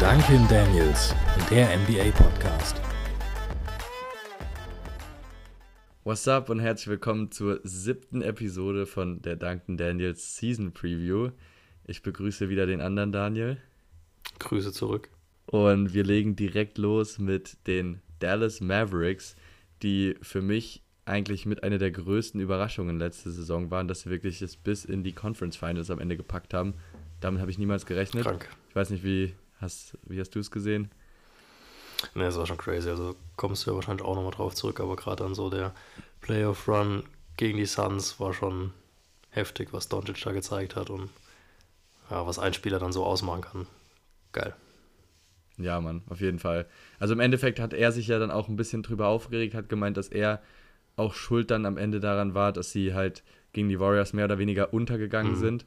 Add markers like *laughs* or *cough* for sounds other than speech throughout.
Duncan Daniels, der NBA Podcast. What's up und herzlich willkommen zur siebten Episode von der Duncan Daniels Season Preview. Ich begrüße wieder den anderen Daniel. Grüße zurück. Und wir legen direkt los mit den Dallas Mavericks, die für mich eigentlich mit einer der größten Überraschungen letzte Saison waren, dass sie wirklich es bis in die Conference Finals am Ende gepackt haben. Damit habe ich niemals gerechnet. Krank. Ich weiß nicht, wie hast, wie hast du es gesehen? Ne, das war schon crazy. Also kommst du ja wahrscheinlich auch nochmal drauf zurück, aber gerade dann so der Playoff-Run gegen die Suns war schon heftig, was Doncic da gezeigt hat und ja, was ein Spieler dann so ausmachen kann. Geil. Ja, Mann, auf jeden Fall. Also im Endeffekt hat er sich ja dann auch ein bisschen drüber aufgeregt, hat gemeint, dass er auch schuld dann am Ende daran war, dass sie halt gegen die Warriors mehr oder weniger untergegangen Mhm. sind,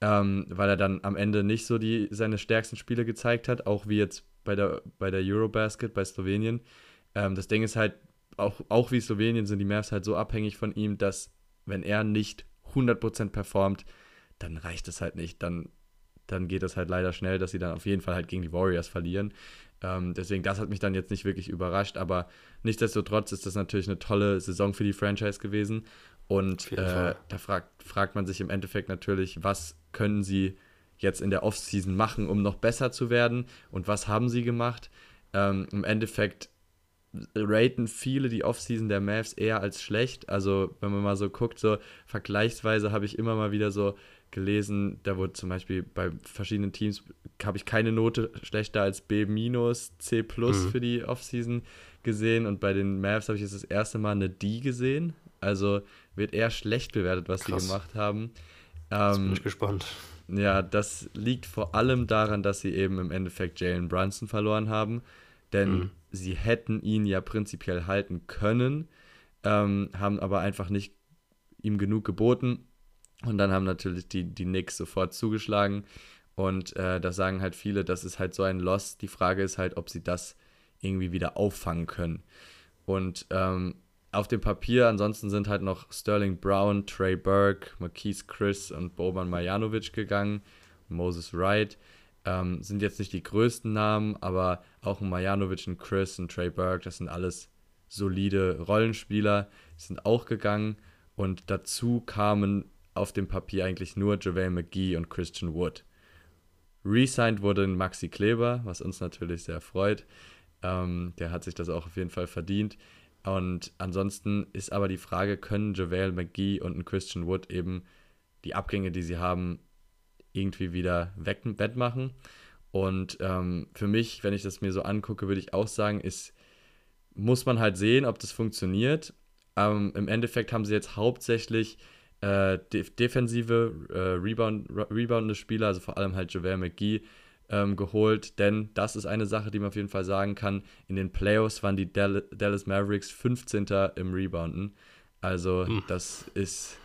ähm, weil er dann am Ende nicht so die, seine stärksten Spiele gezeigt hat, auch wie jetzt bei der, bei der Eurobasket bei Slowenien. Ähm, das Ding ist halt, auch, auch wie Slowenien sind die Mavs halt so abhängig von ihm, dass wenn er nicht 100% performt, dann reicht es halt nicht. Dann, dann geht es halt leider schnell, dass sie dann auf jeden Fall halt gegen die Warriors verlieren. Ähm, deswegen, das hat mich dann jetzt nicht wirklich überrascht, aber nichtsdestotrotz ist das natürlich eine tolle Saison für die Franchise gewesen. Und äh, da fragt, fragt man sich im Endeffekt natürlich, was können sie jetzt in der Offseason machen, um noch besser zu werden und was haben sie gemacht? Ähm, Im Endeffekt raten viele die Offseason der Mavs eher als schlecht. Also, wenn man mal so guckt, so vergleichsweise habe ich immer mal wieder so gelesen, da wurde zum Beispiel bei verschiedenen Teams, habe ich keine Note schlechter als B-, C plus Mhm. für die Offseason gesehen und bei den Mavs habe ich jetzt das erste Mal eine D gesehen. Also wird eher schlecht bewertet, was Krass. sie gemacht haben. Jetzt bin Ähm, ich gespannt. ja, das liegt vor allem daran, dass sie eben im Endeffekt Jalen Brunson verloren haben. Denn Mhm. sie hätten ihn ja prinzipiell halten können, ähm, haben aber einfach nicht ihm genug geboten. Und dann haben natürlich die, die Knicks sofort zugeschlagen. Und äh, da sagen halt viele, das ist halt so ein Loss. Die Frage ist halt, ob sie das irgendwie wieder auffangen können. Und ähm, auf dem Papier ansonsten sind halt noch Sterling Brown, Trey Burke, Marquise Chris und Boban Marjanovic gegangen. Moses Wright. Ähm, sind jetzt nicht die größten Namen, aber auch ein Marjanovic, ein Chris, ein Trey Burke, das sind alles solide Rollenspieler, sind auch gegangen. Und dazu kamen auf dem Papier eigentlich nur JaVale McGee und Christian Wood. Resigned wurde Maxi Kleber, was uns natürlich sehr freut. Ähm, der hat sich das auch auf jeden Fall verdient. Und ansonsten ist aber die Frage, können JaVale McGee und ein Christian Wood eben die Abgänge, die sie haben, irgendwie wieder wettmachen? Und ähm, für mich, wenn ich das mir so angucke, würde ich auch sagen, ist, muss man halt sehen, ob das funktioniert. Ähm, Im Endeffekt haben sie jetzt hauptsächlich äh, de defensive, äh, Rebound, reboundende Spieler, also vor allem halt JaVale McGee, ähm, geholt, denn das ist eine Sache, die man auf jeden Fall sagen kann. In den Playoffs waren die Dal Dallas Mavericks 15. im Rebounden. Also Hm. das ist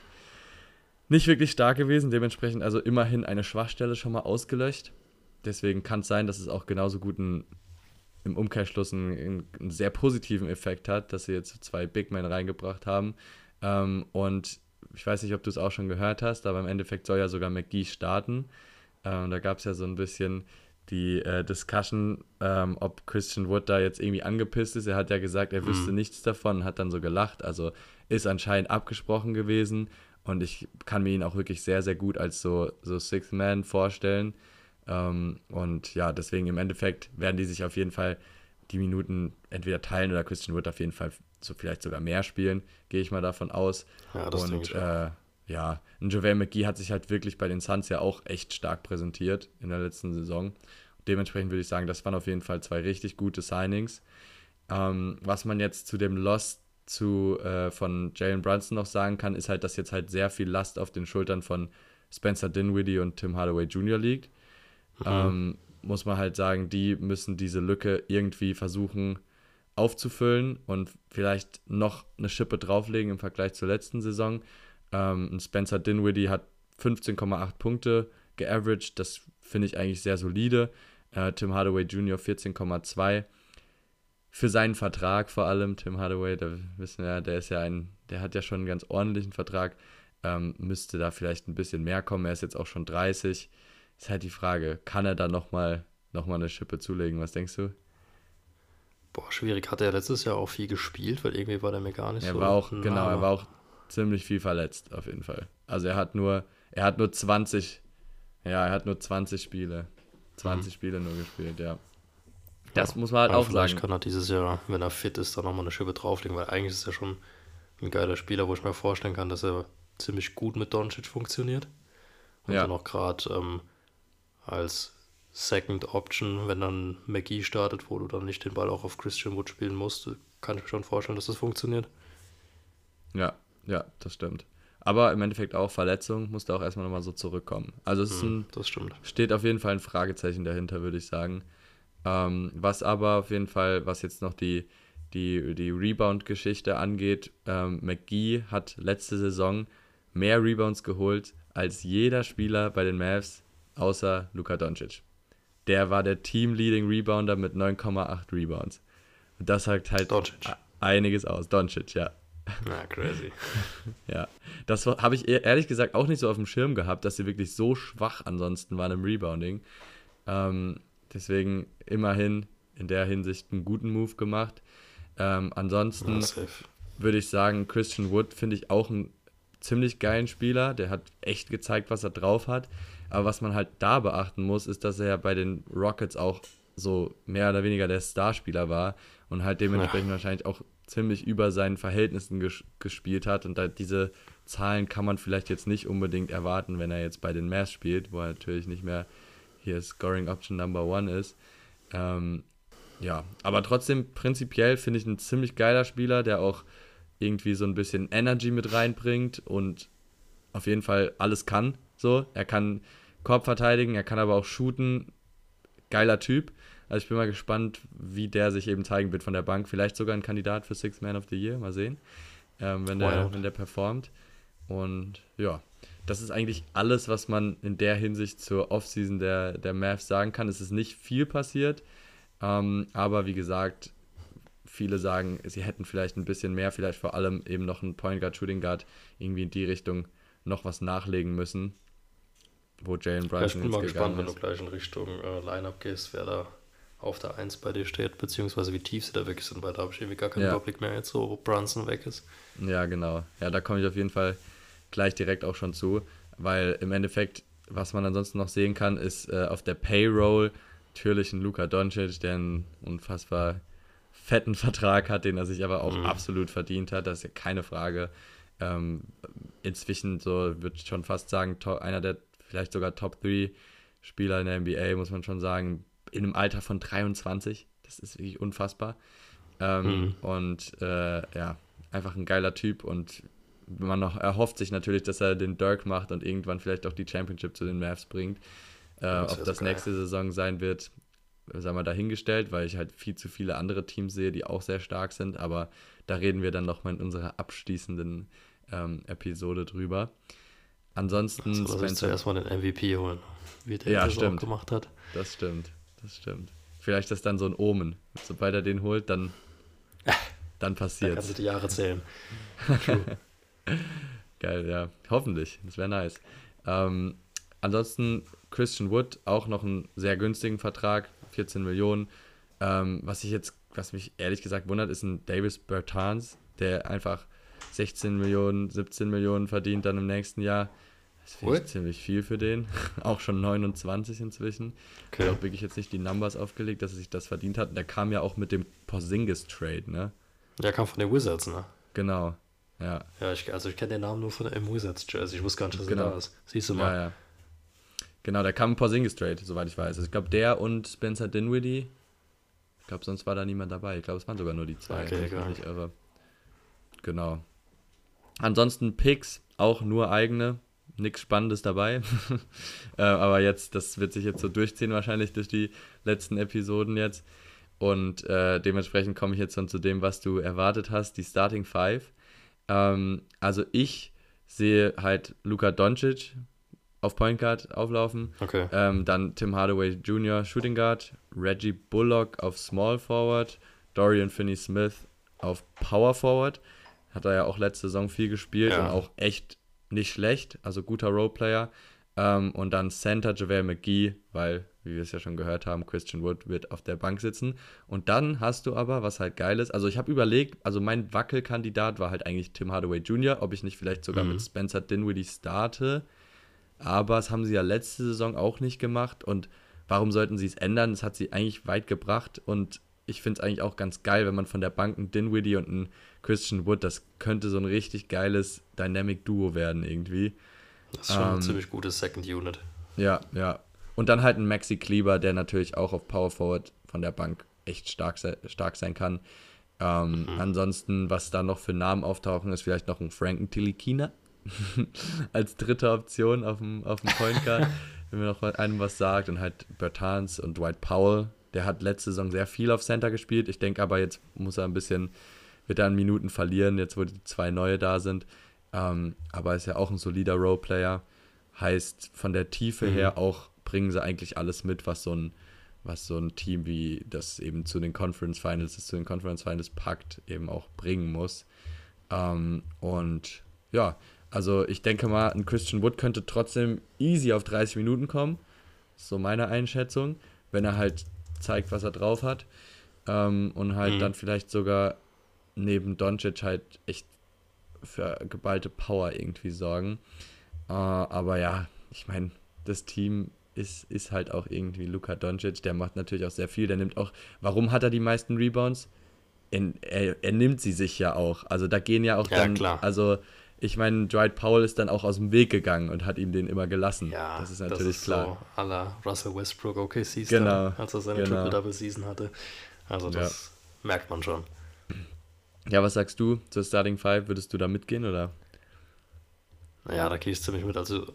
nicht wirklich stark gewesen, dementsprechend also immerhin eine Schwachstelle schon mal ausgelöscht. Deswegen kann es sein, dass es auch genauso gut ein, im Umkehrschluss einen, einen sehr positiven Effekt hat, dass sie jetzt zwei Big Men reingebracht haben. Ähm, und ich weiß nicht, ob du es auch schon gehört hast, aber im Endeffekt soll ja sogar McGee starten. Ähm, da gab es ja so ein bisschen die äh, Discussion, ähm, ob Christian Wood da jetzt irgendwie angepisst ist. Er hat ja gesagt, er wüsste nichts davon, hat dann so gelacht. Also ist anscheinend abgesprochen gewesen. Und ich kann mir ihn auch wirklich sehr, sehr gut als so, so Sixth Man vorstellen. Ähm, und ja, deswegen im Endeffekt werden die sich auf jeden Fall die Minuten entweder teilen oder Christian Wood auf jeden Fall so vielleicht sogar mehr spielen, gehe ich mal davon aus. Ja, das und äh, ja, ein JaVale McGee hat sich halt wirklich bei den Suns ja auch echt stark präsentiert in der letzten Saison. Dementsprechend würde ich sagen, das waren auf jeden Fall zwei richtig gute Signings. Ähm, was man jetzt zu dem Loss zu, äh, von Jalen Brunson noch sagen kann, ist halt, dass jetzt halt sehr viel Last auf den Schultern von Spencer Dinwiddie und Tim Hardaway Jr. liegt. Ähm, muss man halt sagen, die müssen diese Lücke irgendwie versuchen aufzufüllen und vielleicht noch eine Schippe drauflegen im Vergleich zur letzten Saison. Ähm, Spencer Dinwiddie hat 15,8 Punkte geaveraged, das finde ich eigentlich sehr solide. Äh, Tim Hardaway Jr. 14,2. Für seinen Vertrag vor allem, Tim Hardaway, da wissen wir ja, der ist ja ein, der hat ja schon einen ganz ordentlichen Vertrag. ähm, müsste da vielleicht ein bisschen mehr kommen. Er ist jetzt auch schon 30. Ist halt die Frage, kann er da nochmal noch mal eine Schippe zulegen? Was denkst du? Boah, schwierig. Hat er letztes Jahr auch viel gespielt, weil irgendwie war der mir gar nicht er so. war auch, genau, er war auch ziemlich viel verletzt, auf jeden Fall. Also er hat nur, er hat nur 20, ja, er hat nur 20 Spiele. 20 Spiele nur gespielt, ja. Das muss man halt auch vielleicht sagen. kann er dieses Jahr, wenn er fit ist, dann nochmal eine Schippe drauflegen, weil eigentlich ist er schon ein geiler Spieler, wo ich mir vorstellen kann, dass er ziemlich gut mit Doncic funktioniert. Und Ja. dann auch gerade ähm, als Second Option, wenn dann McGee startet, wo du dann nicht den Ball auch auf Christian Wood spielen musst, kann ich mir schon vorstellen, dass das funktioniert. Ja, ja, das stimmt. Aber im Endeffekt auch Verletzung, musste auch erstmal nochmal so zurückkommen. Also es ist ein, steht auf jeden Fall ein Fragezeichen dahinter, würde ich sagen. Ähm, was aber auf jeden Fall, was jetzt noch die, die, die Rebound-Geschichte angeht, ähm, McGee hat letzte Saison mehr Rebounds geholt als jeder Spieler bei den Mavs außer Luka Doncic. Der war der Team-Leading Rebounder mit 9,8 Rebounds. Und das sagt halt Doncic. a- einiges aus. Doncic, ja. Na, crazy. *laughs* Ja, das habe ich ehr- ehrlich gesagt auch nicht so auf dem Schirm gehabt, dass sie wirklich so schwach ansonsten waren im Rebounding. Ähm, deswegen immerhin in der Hinsicht einen guten Move gemacht. Ähm, ansonsten würde ich sagen, Christian Wood finde ich auch einen ziemlich geilen Spieler. Der hat echt gezeigt, was er drauf hat. Aber was man halt da beachten muss, ist, dass er ja bei den Rockets auch so mehr oder weniger der Starspieler war und halt dementsprechend wahrscheinlich auch ziemlich über seinen Verhältnissen ges gespielt hat. Und da, diese Zahlen kann man vielleicht jetzt nicht unbedingt erwarten, wenn er jetzt bei den Mavs spielt, wo er natürlich nicht mehr hier Scoring Option Number One ist. Ähm, ja, aber trotzdem prinzipiell finde ich ein ziemlich geiler Spieler, der auch irgendwie so ein bisschen Energy mit reinbringt und auf jeden Fall alles kann. So, er kann Korb verteidigen, er kann aber auch shooten. Geiler Typ. Also ich bin mal gespannt, wie der sich eben zeigen wird von der Bank. Vielleicht sogar ein Kandidat für Six Man of the Year. Mal sehen, ähm, wenn, der, wenn der performt. Und ja, das ist eigentlich alles, was man in der Hinsicht zur Offseason der, der Mavs sagen kann. Es ist nicht viel passiert, ähm, aber wie gesagt, viele sagen, sie hätten vielleicht ein bisschen mehr, vielleicht vor allem eben noch einen Point Guard, Shooting Guard, irgendwie in die Richtung noch was nachlegen müssen, wo Jalen Ja, ich Brunson bin mal gespannt, wenn du gleich in Richtung äh, Lineup gehst, wer da auf der 1 bei dir steht, beziehungsweise wie tief sie da weg sind, weil da habe ich irgendwie gar keinen Ja. Überblick mehr jetzt so, wo Brunson weg ist. Ja, genau. Ja, da komme ich auf jeden Fall gleich direkt auch schon zu, weil im Endeffekt, was man ansonsten noch sehen kann, ist äh, auf der Payroll natürlich ein Luka Doncic, der einen unfassbar fetten Vertrag hat, den er sich aber auch absolut verdient hat, das ist ja keine Frage. Ähm, inzwischen so, würde ich schon fast sagen, einer der vielleicht sogar Top 3 Spieler in der NBA, muss man schon sagen, in einem Alter von 23. Das ist wirklich unfassbar. Ähm, Und äh, ja, einfach ein geiler Typ und man noch erhofft sich natürlich, dass er den Dirk macht und irgendwann vielleicht auch die Championship zu den Mavs bringt. Äh, das ob das geil. nächste Saison sein wird, sagen wir dahingestellt, weil ich halt viel zu viele andere Teams sehe, die auch sehr stark sind, aber da reden wir dann nochmal in unserer abschließenden ähm, Episode drüber. Ansonsten, So, lass uns Spencer, zuerst mal den MVP holen, wie der Ja, das auch stimmt. gemacht hat. das stimmt, das stimmt. Vielleicht ist dann so ein Omen. Sobald er den holt, dann, *laughs* dann Da kannst passiert's. du die Jahre zählen. *laughs* Geil, ja. Hoffentlich. Das wäre nice. Ähm, ansonsten Christian Wood auch noch einen sehr günstigen Vertrag, 14 Millionen. Ähm, was ich jetzt, was mich ehrlich gesagt wundert, ist ein Davis Bertans, der einfach 16 Millionen, 17 Millionen verdient dann im nächsten Jahr. Das finde ich ziemlich viel für den. *laughs* auch schon 29 inzwischen. Ich Okay. habe wirklich jetzt nicht die Numbers aufgelegt, dass er sich das verdient hat. Und der kam ja auch mit dem Porzingis-Trade, ne? Der kam von den Wizards, ne? Genau. Ja. Ja, ich, also ich kenne den Namen nur von der Wizards Jersey. Ich wusste gar nicht, dass Genau. er da ist. Siehst du Ja, mal. ja. Genau, der kam Porzingis Trade, soweit ich weiß. Also ich glaube, der und Spencer Dinwiddie. Ich glaube, sonst war da niemand dabei. Ich glaube, es waren sogar nur die zwei, Okay, ich egal. nicht irre. Genau. Ansonsten Picks, auch nur eigene. Nichts Spannendes dabei. *laughs* äh, aber jetzt, das wird sich jetzt so durchziehen, wahrscheinlich durch die letzten Episoden jetzt. Und äh, dementsprechend komme ich jetzt schon zu dem, was du erwartet hast, die Starting Five. Ähm, also ich sehe halt Luka Doncic auf Point Guard auflaufen. Okay. Ähm, dann Tim Hardaway Jr. Shooting Guard, Reggie Bullock auf Small Forward, Dorian Finney-Smith auf Power Forward. Hat er ja auch letzte Saison viel gespielt Ja. und auch echt nicht schlecht, also guter Roleplayer. Ähm, und dann Center JaVale McGee, weil, wie wir es ja schon gehört haben, Christian Wood wird auf der Bank sitzen. Und dann hast du aber, was halt geil ist, also ich habe überlegt, also mein Wackelkandidat war halt eigentlich Tim Hardaway Jr., ob ich nicht vielleicht sogar Mhm. mit Spencer Dinwiddie starte. Aber das haben sie ja letzte Saison auch nicht gemacht. Und warum sollten sie es ändern? Das hat sie eigentlich weit gebracht. Und ich finde es eigentlich auch ganz geil, wenn man von der Bank einen Dinwiddie und einen Christian Wood, das könnte so ein richtig geiles Dynamic Duo werden irgendwie. Das ist schon ein Ähm, ziemlich gutes Second Unit. Ja, ja. Und dann halt ein Maxi Kleber, der natürlich auch auf Power Forward von der Bank echt stark, se stark sein kann. Ähm, Mhm. Ansonsten, was da noch für Namen auftauchen, ist vielleicht noch ein Franken Tilikina *laughs* als dritte Option auf dem, auf dem Point Guard, *laughs* wenn mir noch einem was sagt. Und halt Bertans und Dwight Powell. Der hat letzte Saison sehr viel auf Center gespielt. Ich denke aber, jetzt muss er ein bisschen, wird er an Minuten verlieren, jetzt wo die zwei neue da sind. Ähm, aber ist ja auch ein solider Roleplayer. Heißt, von der Tiefe Mhm. her auch bringen sie eigentlich alles mit, was so ein, was so ein Team wie das eben zu den Conference Finals, das zu den Conference Finals packt, eben auch bringen muss. Ähm, und ja, also ich denke mal, ein Christian Wood könnte trotzdem easy auf 30 Minuten kommen. So meine Einschätzung, wenn er halt zeigt, was er drauf hat. Ähm, und halt Mhm. dann vielleicht sogar neben Doncic halt echt für geballte Power irgendwie sorgen. Äh, aber ja, ich meine, das Team ist, ist halt auch irgendwie Luka Doncic, der macht natürlich auch sehr viel, der nimmt auch, warum hat er die meisten Rebounds? Er, er, er nimmt sie sich ja auch. Also da gehen ja auch Ja, dann, klar. also ich meine, Dwight Powell ist dann auch aus dem Weg gegangen und hat ihm den immer gelassen. Ja, das ist natürlich klar. So à la Russell Westbrook OKC Genau, als er seine genau. Triple-Double-Season hatte. Also das merkt man schon. Ja, was sagst du zur Starting Five? Würdest du da mitgehen oder? Naja, da gehe ich ziemlich mit. Also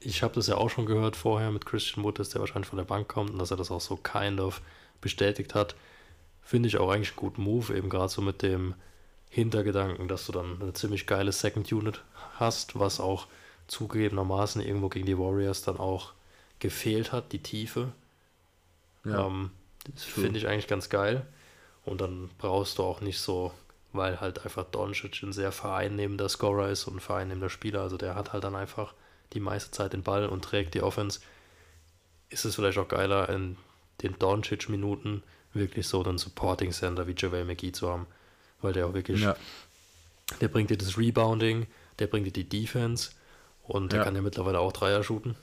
ich habe das ja auch schon gehört vorher mit Christian Wood, dass der wahrscheinlich von der Bank kommt und dass er das auch so kind of bestätigt hat. Finde ich auch eigentlich einen guten Move, eben gerade so mit dem Hintergedanken, dass du dann eine ziemlich geile Second Unit hast, was auch zugegebenermaßen irgendwo gegen die Warriors dann auch gefehlt hat, die Tiefe. Ähm, das finde ich eigentlich ganz geil. Und dann brauchst du auch nicht so, weil halt einfach Doncic ein sehr vereinnehmender Scorer ist und ein vereinnehmender Spieler. Also der hat halt dann einfach die meiste Zeit den Ball und trägt die Offense. Ist es vielleicht auch geiler, in den Doncic-Minuten wirklich so einen Supporting Center wie JaVale McGee zu haben. Weil der auch wirklich, Ja, der bringt dir das Rebounding, der bringt dir die Defense und der Ja. kann ja mittlerweile auch Dreier shooten.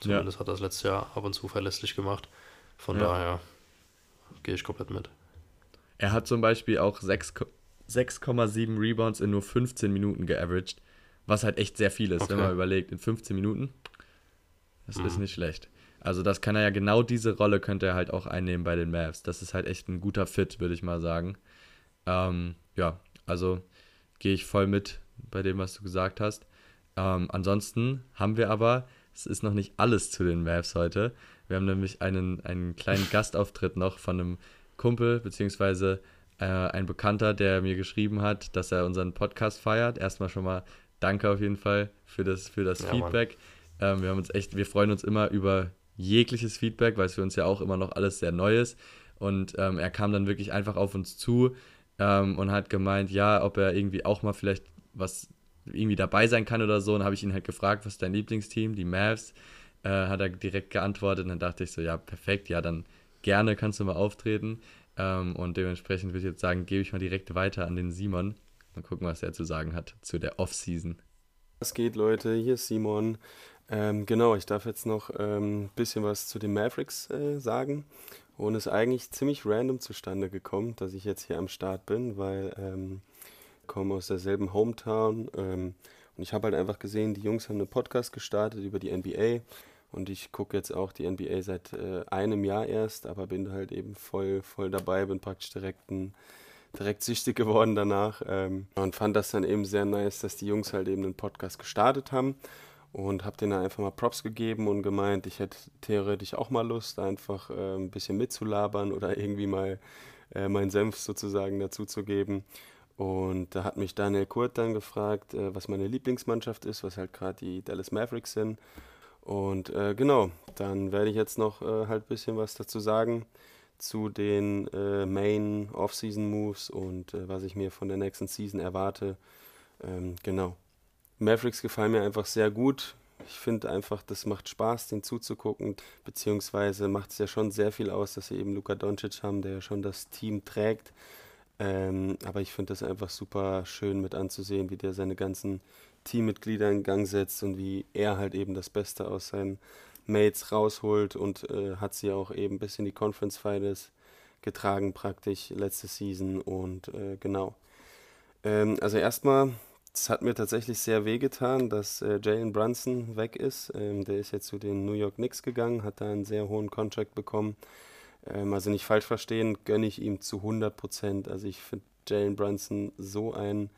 Zumindest hat er das letztes Jahr ab und zu verlässlich gemacht. Von Ja. daher gehe ich komplett mit. Er hat zum Beispiel auch 6 Ko- 6,7 Rebounds in nur 15 Minuten geaveraged, was halt echt sehr viel ist, wenn Okay. man überlegt, in 15 Minuten. Das ist Mhm. nicht schlecht. Also das kann er ja, genau diese Rolle könnte er halt auch einnehmen bei den Mavs. Das ist halt echt ein guter Fit, würde ich mal sagen. Ähm, ja, also gehe ich voll mit bei dem, was du gesagt hast. Ähm, ansonsten haben wir aber, es ist noch nicht alles zu den Mavs heute. Wir haben nämlich einen, einen kleinen *laughs* Gastauftritt noch von einem Kumpel, beziehungsweise äh, ein Bekannter, der mir geschrieben hat, dass er unseren Podcast feiert. Erstmal schon mal danke auf jeden Fall für das, für das Ja. Feedback. Ähm, wir haben uns echt, wir freuen uns immer über jegliches Feedback, weil es für uns ja auch immer noch alles sehr neu ist. Und ähm, er kam dann wirklich einfach auf uns zu ähm, und hat gemeint, ja, ob er irgendwie auch mal vielleicht was irgendwie dabei sein kann oder so. Und habe ich ihn halt gefragt, was ist dein Lieblingsteam? Die Mavs. Äh, hat er direkt geantwortet und dann dachte ich so, ja, perfekt, ja, dann gerne kannst du mal auftreten. Ähm, und dementsprechend würde ich jetzt sagen, gebe ich mal direkt weiter an den Simon. Mal gucken, was er zu sagen hat zu der Off-Season. Was geht, Leute? Hier ist Simon. Ähm, genau, ich darf jetzt noch ein ähm, bisschen was zu den Mavericks äh, sagen. Und es ist eigentlich ziemlich random zustande gekommen, dass ich jetzt hier am Start bin, weil ähm, ich komme aus derselben Hometown. Ähm, und ich habe halt einfach gesehen, die Jungs haben einen Podcast gestartet über die NBA. Und ich gucke jetzt auch die NBA seit äh, einem Jahr erst, aber bin halt eben voll, voll dabei, bin praktisch direkt ein direkt süchtig geworden danach ähm, und fand das dann eben sehr nice, dass die Jungs halt eben einen Podcast gestartet haben und habe denen einfach mal Props gegeben und gemeint, ich hätte theoretisch auch mal Lust, einfach äh, ein bisschen mitzulabern oder *laughs* irgendwie mal äh, meinen Senf sozusagen dazu zu geben. Und da hat mich Daniel Kurt dann gefragt, äh, was meine Lieblingsmannschaft ist, was halt gerade die Dallas Mavericks sind. Und äh, genau, dann werde ich jetzt noch äh, halt ein bisschen was dazu sagen zu den äh, Main Off-Season Moves und äh, was ich mir von der nächsten Season erwarte. Ähm, genau. Mavericks gefallen mir einfach sehr gut. Ich finde einfach, das macht Spaß, den zuzugucken, beziehungsweise macht es ja schon sehr viel aus, dass sie eben Luka Doncic haben, der ja schon das Team trägt. Ähm, aber ich finde das einfach super schön mit anzusehen, wie der seine ganzen Teammitglieder in Gang setzt und wie er halt eben das Beste aus seinen Mates rausholt und äh, hat sie auch eben bis in die Conference Finals getragen praktisch letzte Season und äh, genau. Ähm, also erstmal es hat mir tatsächlich sehr wehgetan, dass äh, Jalen Brunson weg ist. Ähm, der ist jetzt zu den New York Knicks gegangen, hat da einen sehr hohen Contract bekommen. Ähm, also nicht falsch verstehen, gönne ich ihm zu 100 Prozent. Also ich finde Jalen Brunson so einen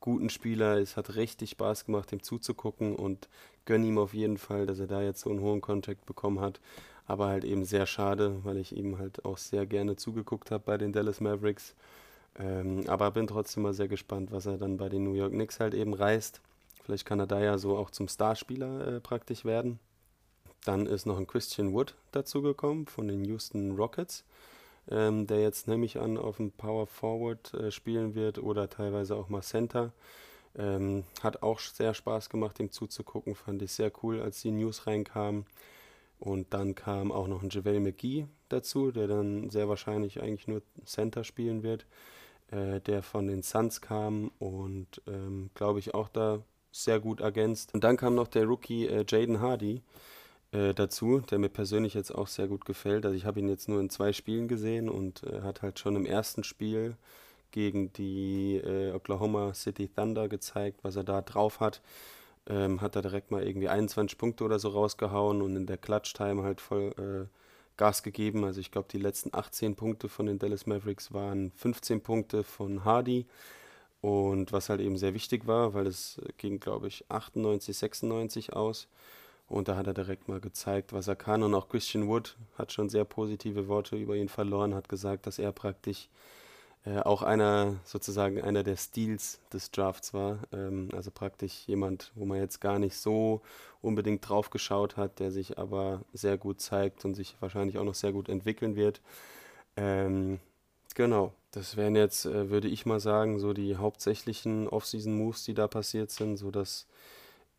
guten Spieler. Es hat richtig Spaß gemacht, ihm zuzugucken und gönne ihm auf jeden Fall, dass er da jetzt so einen hohen Contract bekommen hat. Aber halt eben sehr schade, weil ich ihm halt auch sehr gerne zugeguckt habe bei den Dallas Mavericks. Ähm, aber bin trotzdem mal sehr gespannt, was er dann bei den New York Knicks halt eben reißt. Vielleicht kann er da ja so auch zum Starspieler äh, praktisch werden. Dann ist noch ein Christian Wood dazugekommen von den Houston Rockets, ähm, der jetzt nämlich an auf dem Power Forward äh, spielen wird oder teilweise auch mal Center. Ähm, hat auch sehr Spaß gemacht, ihm zuzugucken, fand ich sehr cool, als die News reinkamen. Und dann kam auch noch ein JaVale McGee dazu, der dann sehr wahrscheinlich eigentlich nur Center spielen wird äh, der von den Suns kam und ähm, glaube ich auch da sehr gut ergänzt. Und dann kam noch der Rookie äh, Jaden Hardy äh, dazu, der mir persönlich jetzt auch sehr gut gefällt. Also ich habe ihn jetzt nur in zwei Spielen gesehen und äh, hat halt schon im ersten Spiel gegen die äh, Oklahoma City Thunder gezeigt, was er da drauf hat. Ähm, hat er direkt mal irgendwie 21 Punkte oder so rausgehauen und in der Clutch-Time halt voll äh, Gas gegeben. Also ich glaube, die letzten 18 Punkte von den Dallas Mavericks waren 15 Punkte von Hardy. Und was halt eben sehr wichtig war, weil es ging, glaube ich, 98, 96 aus. Und da hat er direkt mal gezeigt, was er kann. Und auch Christian Wood hat schon sehr positive Worte über ihn verloren, hat gesagt, dass er praktisch äh, auch einer, sozusagen einer der Steals des Drafts war. Ähm, also praktisch jemand, wo man jetzt gar nicht so unbedingt drauf geschaut hat, der sich aber sehr gut zeigt und sich wahrscheinlich auch noch sehr gut entwickeln wird. Ähm, genau, das wären jetzt, äh, würde ich mal sagen, so die hauptsächlichen Off-Season-Moves, die da passiert sind, so dass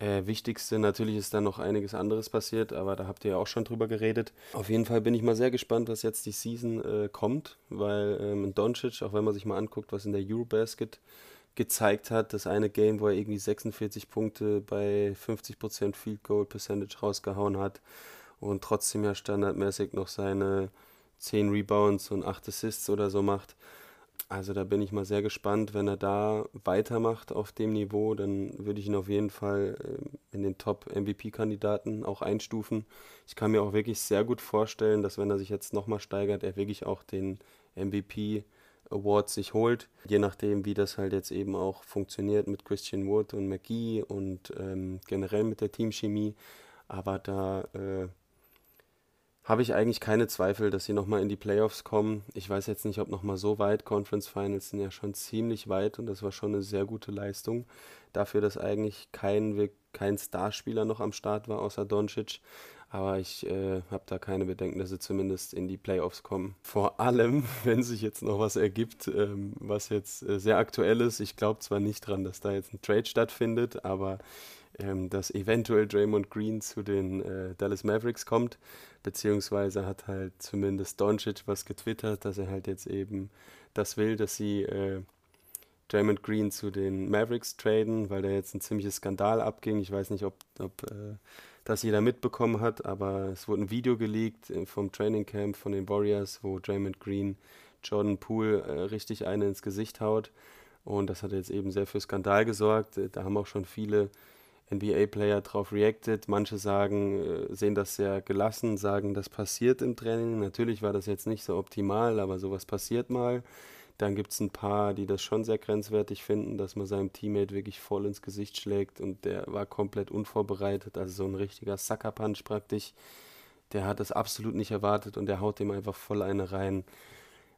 äh, Wichtigste, natürlich ist da noch einiges anderes passiert, aber da habt ihr ja auch schon drüber geredet. Auf jeden Fall bin ich mal sehr gespannt, was jetzt die Season äh, kommt, weil ähm, Doncic, auch wenn man sich mal anguckt, was in der Eurobasket gezeigt hat, das eine Game, wo er irgendwie 46 Punkte bei 50% Field Goal Percentage rausgehauen hat und trotzdem ja standardmäßig noch seine 10 Rebounds und 8 Assists oder so macht. Also da bin ich mal sehr gespannt. Wenn er da weitermacht auf dem Niveau, dann würde ich ihn auf jeden Fall ähm, in den Top-MVP-Kandidaten auch einstufen. Ich kann mir auch wirklich sehr gut vorstellen, dass wenn er sich jetzt nochmal steigert, er wirklich auch den MVP Award sich holt. Je nachdem, wie das halt jetzt eben auch funktioniert mit Christian Wood und McGee und ähm, generell mit der Teamchemie. Aber da äh, habe ich eigentlich keine Zweifel, dass sie nochmal in die Playoffs kommen. Ich weiß jetzt nicht, ob nochmal so weit. Conference Finals sind ja schon ziemlich weit und das war schon eine sehr gute Leistung. Dafür, dass eigentlich kein, kein Starspieler noch am Start war, außer Doncic. Aber ich äh, habe da keine Bedenken, dass sie zumindest in die Playoffs kommen. Vor allem, *laughs* wenn sich jetzt noch was ergibt, ähm, was jetzt äh, sehr aktuell ist. Ich glaube zwar nicht dran, dass da jetzt ein Trade stattfindet, aber ähm, dass eventuell Draymond Green zu den äh, Dallas Mavericks kommt, beziehungsweise hat halt zumindest Doncic was getwittert, dass er halt jetzt eben das will, dass sie äh, Draymond Green zu den Mavericks traden, weil da jetzt ein ziemliches Skandal abging. Ich weiß nicht, ob, ob äh, das jeder mitbekommen hat, aber es wurde ein Video geleakt äh, vom Training Camp von den Warriors, wo Draymond Green Jordan Poole äh, richtig eine ins Gesicht haut. Und das hat jetzt eben sehr für Skandal gesorgt. Äh, da haben auch schon viele NBA-Player darauf reacted. Manche sagen, äh, sehen das sehr gelassen, sagen, das passiert im Training. Natürlich war das jetzt nicht so optimal, aber sowas passiert mal. Dann gibt es ein paar, die das schon sehr grenzwertig finden, dass man seinem Teammate wirklich voll ins Gesicht schlägt und der war komplett unvorbereitet, also so ein richtiger Sucker-Punch praktisch. Der hat das absolut nicht erwartet und der haut dem einfach voll eine rein.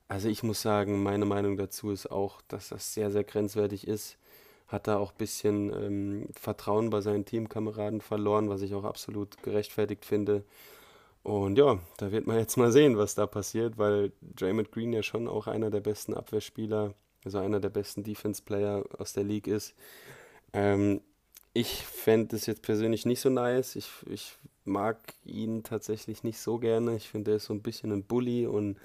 Also ich muss sagen, meine Meinung dazu ist auch, dass das sehr, sehr grenzwertig ist hat da auch ein bisschen ähm, Vertrauen bei seinen Teamkameraden verloren, was ich auch absolut gerechtfertigt finde. Und ja, da wird man *laughs* jetzt mal sehen, was da passiert, weil Draymond Green ja schon auch einer der besten Abwehrspieler, also einer der besten Defense-Player aus der League ist. Ähm, ich fände es jetzt persönlich nicht so nice. Ich, ich mag ihn tatsächlich nicht so gerne. Ich finde, er ist so ein bisschen ein Bully und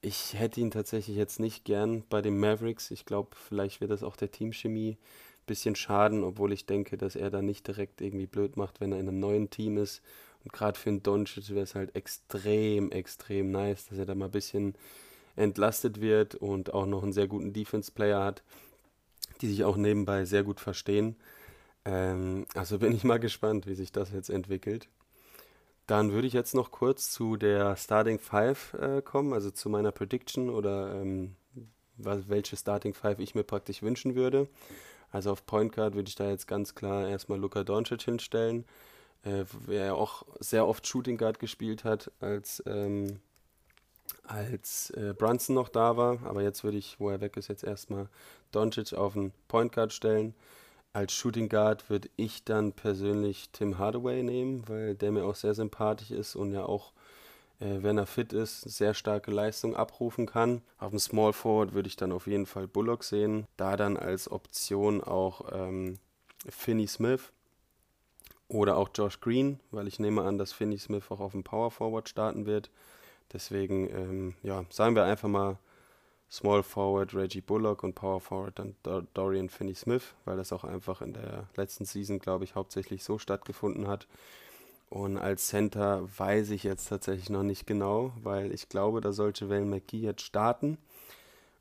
ich hätte ihn tatsächlich jetzt nicht gern bei den Mavericks. Ich glaube, vielleicht wird das auch der Teamchemie ein bisschen schaden, obwohl ich denke, dass er da nicht direkt irgendwie blöd macht, wenn er in einem neuen Team ist. Und gerade für einen Doncic wäre es halt extrem, extrem nice, dass er da mal ein bisschen entlastet wird und auch noch einen sehr guten Defense-Player hat, die sich auch nebenbei sehr gut verstehen. Ähm, also bin ich mal gespannt, wie sich das jetzt entwickelt. Dann würde ich jetzt noch kurz zu der Starting Five äh, kommen, also zu meiner Prediction oder ähm, was, welche Starting Five ich mir praktisch wünschen würde. Also auf Point Guard würde ich da jetzt ganz klar erstmal Luka Doncic hinstellen, äh, wer ja auch sehr oft Shooting Guard gespielt hat, als, ähm, als äh, Brunson noch da war. Aber jetzt würde ich, wo er weg ist, jetzt erstmal Doncic auf den Point Guard stellen. Als Shooting Guard würde ich dann persönlich Tim Hardaway nehmen, weil der mir auch sehr sympathisch ist und ja auch, äh, wenn er fit ist, sehr starke Leistung abrufen kann. Auf dem Small Forward würde ich dann auf jeden Fall Bullock sehen. Da dann als Option auch ähm, Finney Smith oder auch Josh Green, weil ich nehme an, dass Finney Smith auch auf dem Power Forward starten wird. Deswegen, ähm, ja, sagen wir einfach mal Small Forward Reggie Bullock und Power Forward dann Dorian Finney-Smith, weil das auch einfach in der letzten Season, glaube ich, hauptsächlich so stattgefunden hat. Und als Center weiß ich jetzt tatsächlich noch nicht genau, weil ich glaube, da sollte Javel McGee jetzt starten.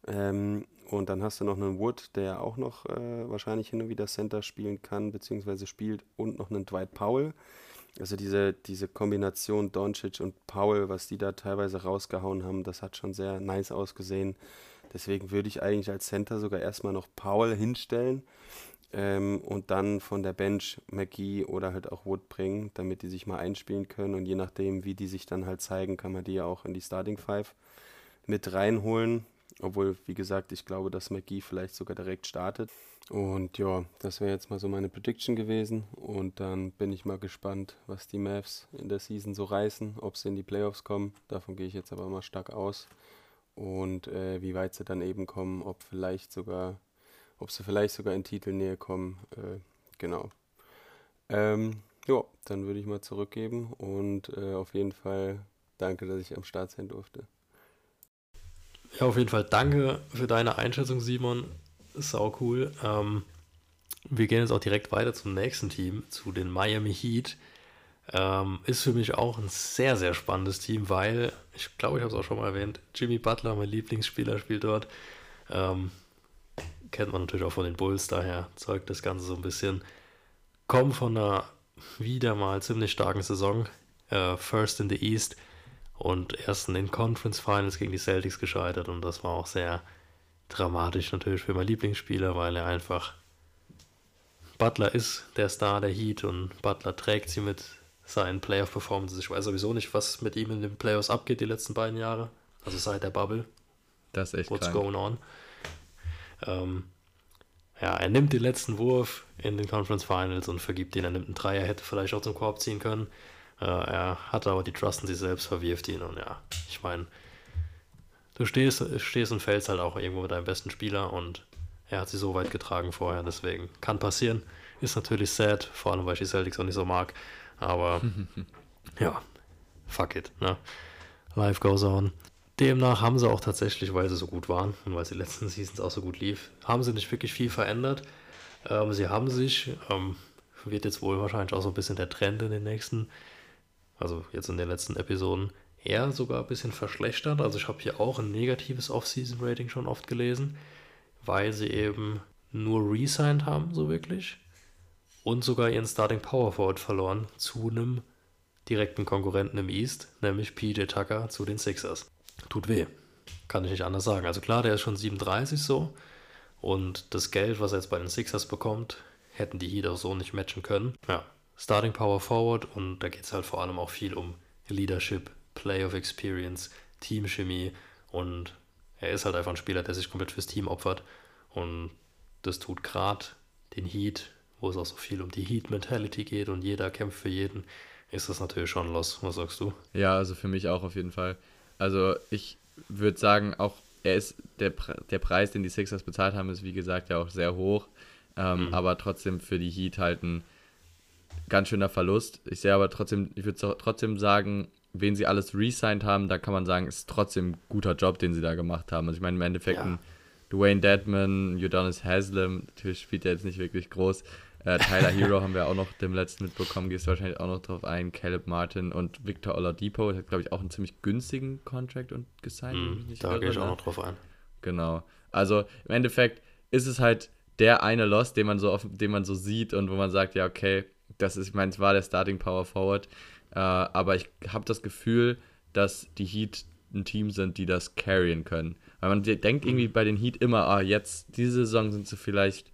Ähm, und dann hast du noch einen Wood, der auch noch äh, wahrscheinlich hin und wieder Center spielen kann, beziehungsweise spielt, und noch einen Dwight Powell. Also diese, diese Kombination Doncic und Paul, was die da teilweise rausgehauen haben, das hat schon sehr nice ausgesehen. Deswegen würde ich eigentlich als Center sogar erstmal noch Paul hinstellen ähm, und dann von der Bench McGee oder halt auch Wood bringen, damit die sich mal einspielen können. Und je nachdem, wie die sich dann halt zeigen, kann man die ja auch in die Starting Five mit reinholen. Obwohl, wie gesagt, ich glaube, dass McGee vielleicht sogar direkt startet. Und ja, das wäre jetzt mal so meine Prediction gewesen. Und dann bin ich mal gespannt, was die Mavs in der Season so reißen, ob sie in die Playoffs kommen. Davon gehe ich jetzt aber mal stark aus. Und äh, wie weit sie dann eben kommen, ob vielleicht sogar, ob sie vielleicht sogar in Titelnähe kommen. Äh, genau. Ähm, ja, dann würde ich mal zurückgeben und äh, auf jeden Fall danke, dass ich am Start sein durfte. Ja, auf jeden Fall danke für deine Einschätzung, Simon. Sau cool. Ähm, wir gehen jetzt auch direkt weiter zum nächsten Team, zu den Miami Heat. Ähm, ist für mich auch ein sehr, sehr spannendes Team, weil, ich glaube, ich habe es auch schon mal erwähnt, Jimmy Butler, mein Lieblingsspieler, spielt dort. Ähm, kennt man natürlich auch von den Bulls, daher zeugt das Ganze so ein bisschen. Kommen von einer wieder mal ziemlich starken Saison. Äh, First in the East und erst in den Conference Finals gegen die Celtics gescheitert und das war auch sehr dramatisch natürlich für meinen Lieblingsspieler, weil er einfach Butler ist der Star der Heat und Butler trägt sie mit seinen Playoff-Performances. Ich weiß sowieso nicht, was mit ihm in den Playoffs abgeht die letzten beiden Jahre. Also seit der Bubble. Das ist echt What's krank. going on? Ähm, ja, er nimmt den letzten Wurf in den Conference Finals und vergibt ihn. Er nimmt einen Dreier, hätte vielleicht auch zum Korb ziehen können. Äh, er hatte aber die Trust in sich selbst, verwirft ihn. Und ja, ich meine, du stehst, stehst und fällst halt auch irgendwo mit deinem besten Spieler und er hat sie so weit getragen vorher, deswegen kann passieren. Ist natürlich sad, vor allem weil ich die Celtics auch nicht so mag, aber *laughs* ja, fuck it, ne? Life goes on. Demnach haben sie auch tatsächlich, weil sie so gut waren und weil sie letzten Seasons auch so gut lief, haben sie nicht wirklich viel verändert. Ähm, sie haben sich, ähm, wird jetzt wohl wahrscheinlich auch so ein bisschen der Trend in den nächsten, also jetzt in den letzten Episoden, eher sogar ein bisschen verschlechtert. Also ich habe hier auch ein negatives Off-Season-Rating schon oft gelesen, weil sie eben nur resigned haben, so wirklich. Und sogar ihren Starting Power Forward verloren zu einem direkten Konkurrenten im East, nämlich PJ Tucker zu den Sixers. Tut weh. Kann ich nicht anders sagen. Also klar, der ist schon 37 so. Und das Geld, was er jetzt bei den Sixers bekommt, hätten die Heat auch so nicht matchen können. Ja, Starting Power Forward und da geht es halt vor allem auch viel um Leadership, Playoff Experience, Teamchemie und er ist halt einfach ein Spieler, der sich komplett fürs Team opfert und das tut gerade den Heat, wo es auch so viel um die Heat-Mentality geht und jeder kämpft für jeden, ist das natürlich schon los. Was sagst du? Ja, also für mich auch auf jeden Fall. Also ich würde sagen, auch er ist der, der Preis, den die Sixers bezahlt haben, ist wie gesagt ja auch sehr hoch. Ähm, Mhm. Aber trotzdem für die Heat halt ein ganz schöner Verlust. Ich sehe aber trotzdem, ich würde trotzdem sagen, wen sie alles re-signed haben, da kann man sagen, ist trotzdem ein guter Job, den sie da gemacht haben. Also ich meine, im Endeffekt Ja. Dwayne Dedman, Udonis Haslam, natürlich spielt er jetzt nicht wirklich groß. Äh, Tyler Hero *laughs* haben wir auch noch dem letzten mitbekommen, gehst du wahrscheinlich auch noch drauf ein. Caleb Martin und Victor Oladipo, der hat glaube ich auch einen ziemlich günstigen Contract und gesigned. nicht da gehe ich auch ne? noch drauf ein. Genau. Also im Endeffekt ist es halt der eine Loss, den man so auf, den man so sieht und wo man sagt, ja, okay, das ist, ich meine, es war der Starting Power Forward, äh, aber ich habe das Gefühl, dass die Heat ein Team sind, die das carryen können. Weil man de- denkt irgendwie bei den Heat immer, ah, jetzt, diese Saison sind sie vielleicht,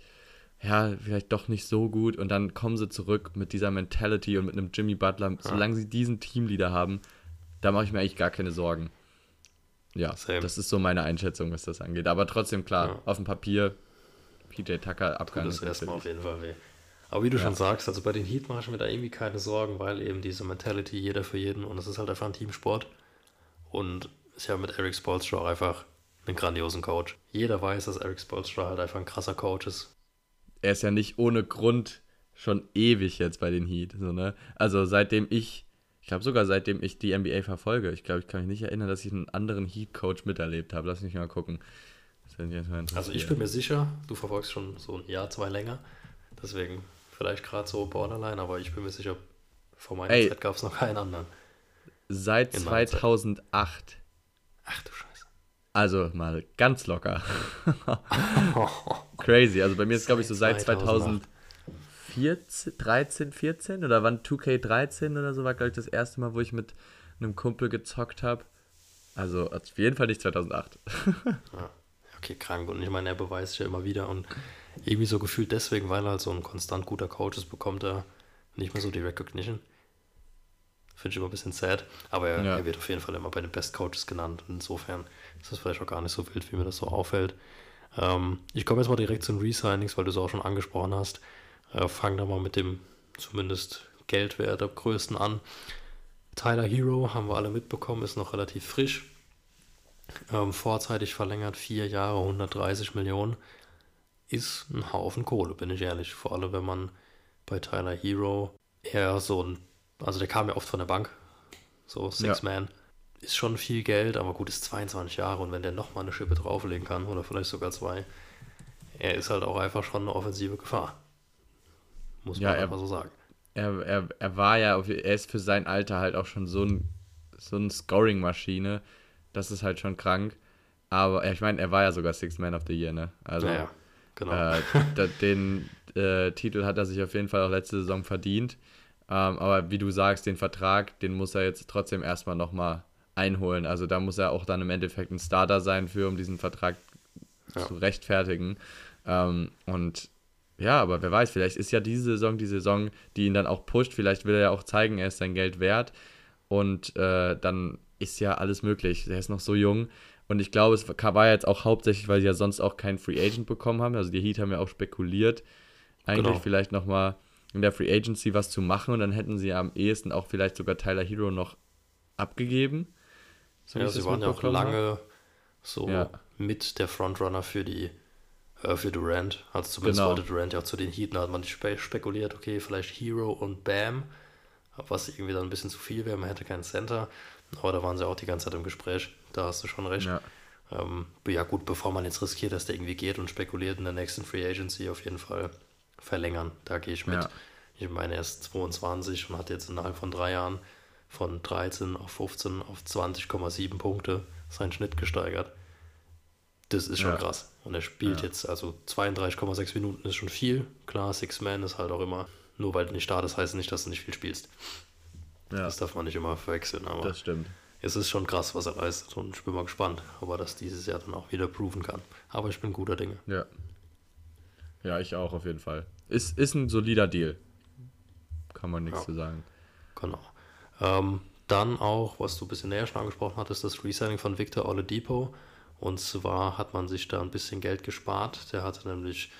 ja, vielleicht doch nicht so gut und dann kommen sie zurück mit dieser Mentality und mit einem Jimmy Butler. Solange sie diesen Teamleader haben, da mache ich mir eigentlich gar keine Sorgen. Ja, Same. das ist so meine Einschätzung, was das angeht. Aber trotzdem, klar, Ja. auf dem Papier, PJ Tucker Tut Abgang. das erstmal auf jeden Fall weh. Aber wie du schon sagst, also bei den Heat mache ich mir da irgendwie keine Sorgen, weil eben diese Mentality jeder für jeden und es ist halt einfach ein Teamsport. Und ich habe mit Eric Spoelstra auch einfach einen grandiosen Coach. Jeder weiß, dass Eric Spoelstra halt einfach ein krasser Coach ist. er ist ja nicht ohne Grund schon ewig jetzt bei den Heat. So, ne? Also seitdem ich, ich glaube sogar seitdem ich die NBA verfolge, ich glaube, ich kann mich nicht erinnern, dass ich einen anderen Heat-Coach miterlebt habe. Lass mich mal gucken. Erstmal Also ich bin mir sicher, du verfolgst schon so ein Jahr, zwei länger. Deswegen vielleicht gerade so Borderline, aber ich bin mir sicher, vor meiner Ey. Zeit gab es noch keinen anderen. Seit in meiner Zeit. 2008, Ach du Scheiße. also mal ganz locker. *laughs* Crazy. Also bei mir ist, glaube ich, so seit Seit 2008. 2014, 13, 14 oder wann 2K13 oder so war, glaube ich, das erste Mal, wo ich mit einem Kumpel gezockt habe. Also auf jeden Fall nicht 2008. *laughs* Ja, okay, krank. Und ich meine, er beweist ja immer wieder und irgendwie so gefühlt deswegen, weil er halt so ein konstant guter Coach ist, bekommt er nicht mehr so die Recognition. Finde ich immer ein bisschen sad. Aber er, Ja. er wird auf jeden Fall immer bei den Best Coaches genannt. Und insofern ist das vielleicht auch gar nicht so wild, wie mir das so auffällt. Ähm, ich komme jetzt mal direkt zu den Resignings, weil du es auch schon angesprochen hast. Äh, Fangen da mal mit dem zumindest Geldwert am größten an. Tyler Hero haben wir alle mitbekommen, ist noch relativ frisch. Ähm, vorzeitig verlängert, vier Jahre, 130 Millionen. Ist ein Haufen Kohle, bin ich ehrlich. Vor allem, wenn man bei Tyler Hero eher so ein, also der kam ja oft von der Bank, so Six Ja. Man. Ist schon viel Geld, aber gut, ist 22 Jahre und wenn der nochmal eine Schippe drauflegen kann, oder vielleicht sogar zwei, er ist halt auch einfach schon eine offensive Gefahr. Muss Ja, man er- einfach so sagen. er, er, er war ja, er ist für sein Alter halt auch schon so ein, so ein Scoring-Maschine. Das ist halt schon krank. Aber ich meine, er war ja sogar Sixth Man of the Year, ne? Also ja, ja, genau. äh, *laughs* den äh, Titel hat er sich auf jeden Fall auch letzte Saison verdient. Ähm, aber wie du sagst, den Vertrag, den muss er jetzt trotzdem erstmal nochmal einholen. Also da muss er auch dann im Endeffekt ein Starter sein für, um diesen Vertrag Ja. zu rechtfertigen. Ähm, und ja, aber wer weiß, vielleicht ist ja diese Saison die Saison, die ihn dann auch pusht. Vielleicht will er ja auch zeigen, er ist sein Geld wert. Und äh, dann ist ja alles möglich. Er ist noch so jung. Und ich glaube, es war jetzt auch hauptsächlich, weil sie ja sonst auch keinen Free Agent bekommen haben. Also die Heat haben ja auch spekuliert, eigentlich Genau. vielleicht nochmal in der Free Agency was zu machen. Und dann hätten sie am ehesten auch vielleicht sogar Tyler Hero noch abgegeben. So Ja, sie waren ja auch lange so Ja. mit der Frontrunner für die äh, für Durant. Also zumindest Genau. wollte Durant ja auch zu den Heat, da hat man spe spekuliert, okay, vielleicht Hero und Bam, was irgendwie dann ein bisschen zu viel wäre, man hätte keinen Center. Aber da waren sie auch die ganze Zeit im Gespräch, da hast du schon recht. Ja. Ähm, ja gut, bevor man jetzt riskiert, dass der irgendwie geht und spekuliert in der nächsten Free Agency auf jeden Fall verlängern. Da gehe ich mit. Ja. Ich meine, er ist 22 und hat jetzt innerhalb von drei Jahren von 13 auf 15 auf 20,7 Punkte seinen Schnitt gesteigert. Das ist schon Ja. krass. Und er spielt Ja. jetzt, also 32,6 Minuten ist schon viel. Klar, Six Man ist halt auch immer, nur weil du nicht startest, heißt nicht, dass du nicht viel spielst. Ja, Das darf man nicht immer verwechseln, aber das stimmt. es ist schon krass, was er leistet und ich bin mal gespannt, ob er das dieses Jahr dann auch wieder proven kann. Aber ich bin guter Dinge. Ja. Ja, ich auch auf jeden Fall. Ist, ist ein solider Deal. Kann man nichts Ja. zu sagen. Genau. Ähm, dann auch, was du ein bisschen näher schon angesprochen hattest, das Reselling von Victor Oladipo. Und zwar hat man sich da ein bisschen Geld gespart. Der hatte nämlich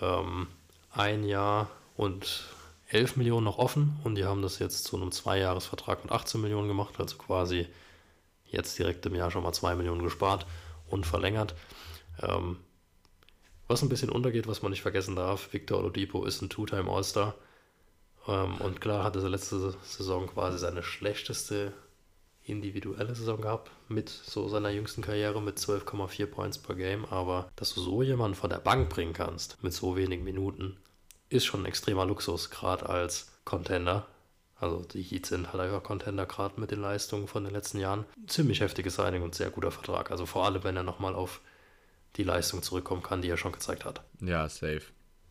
ähm, ein Jahr und 11 Millionen noch offen und die haben das jetzt zu einem Zweijahresvertrag mit 18 Millionen gemacht, also quasi jetzt direkt im Jahr schon mal 2 Millionen gespart und verlängert. Ähm, Was ein bisschen untergeht, was man nicht vergessen darf, Victor Oladipo ist ein Two-Time All-Star. Ähm, und klar hatte er letzte Saison quasi seine schlechteste individuelle Saison gehabt mit so seiner jüngsten Karriere mit 12,4 Points per Game. Aber dass du so jemanden von der Bank bringen kannst mit so wenigen Minuten, ist schon ein extremer Luxus, gerade als Contender. Also die Heats sind halt einfach Contender, gerade mit den Leistungen von den letzten Jahren. Ziemlich heftiges Signing und sehr guter Vertrag. Also vor allem, wenn er nochmal auf die Leistung zurückkommen kann, die er schon gezeigt hat. Ja, safe.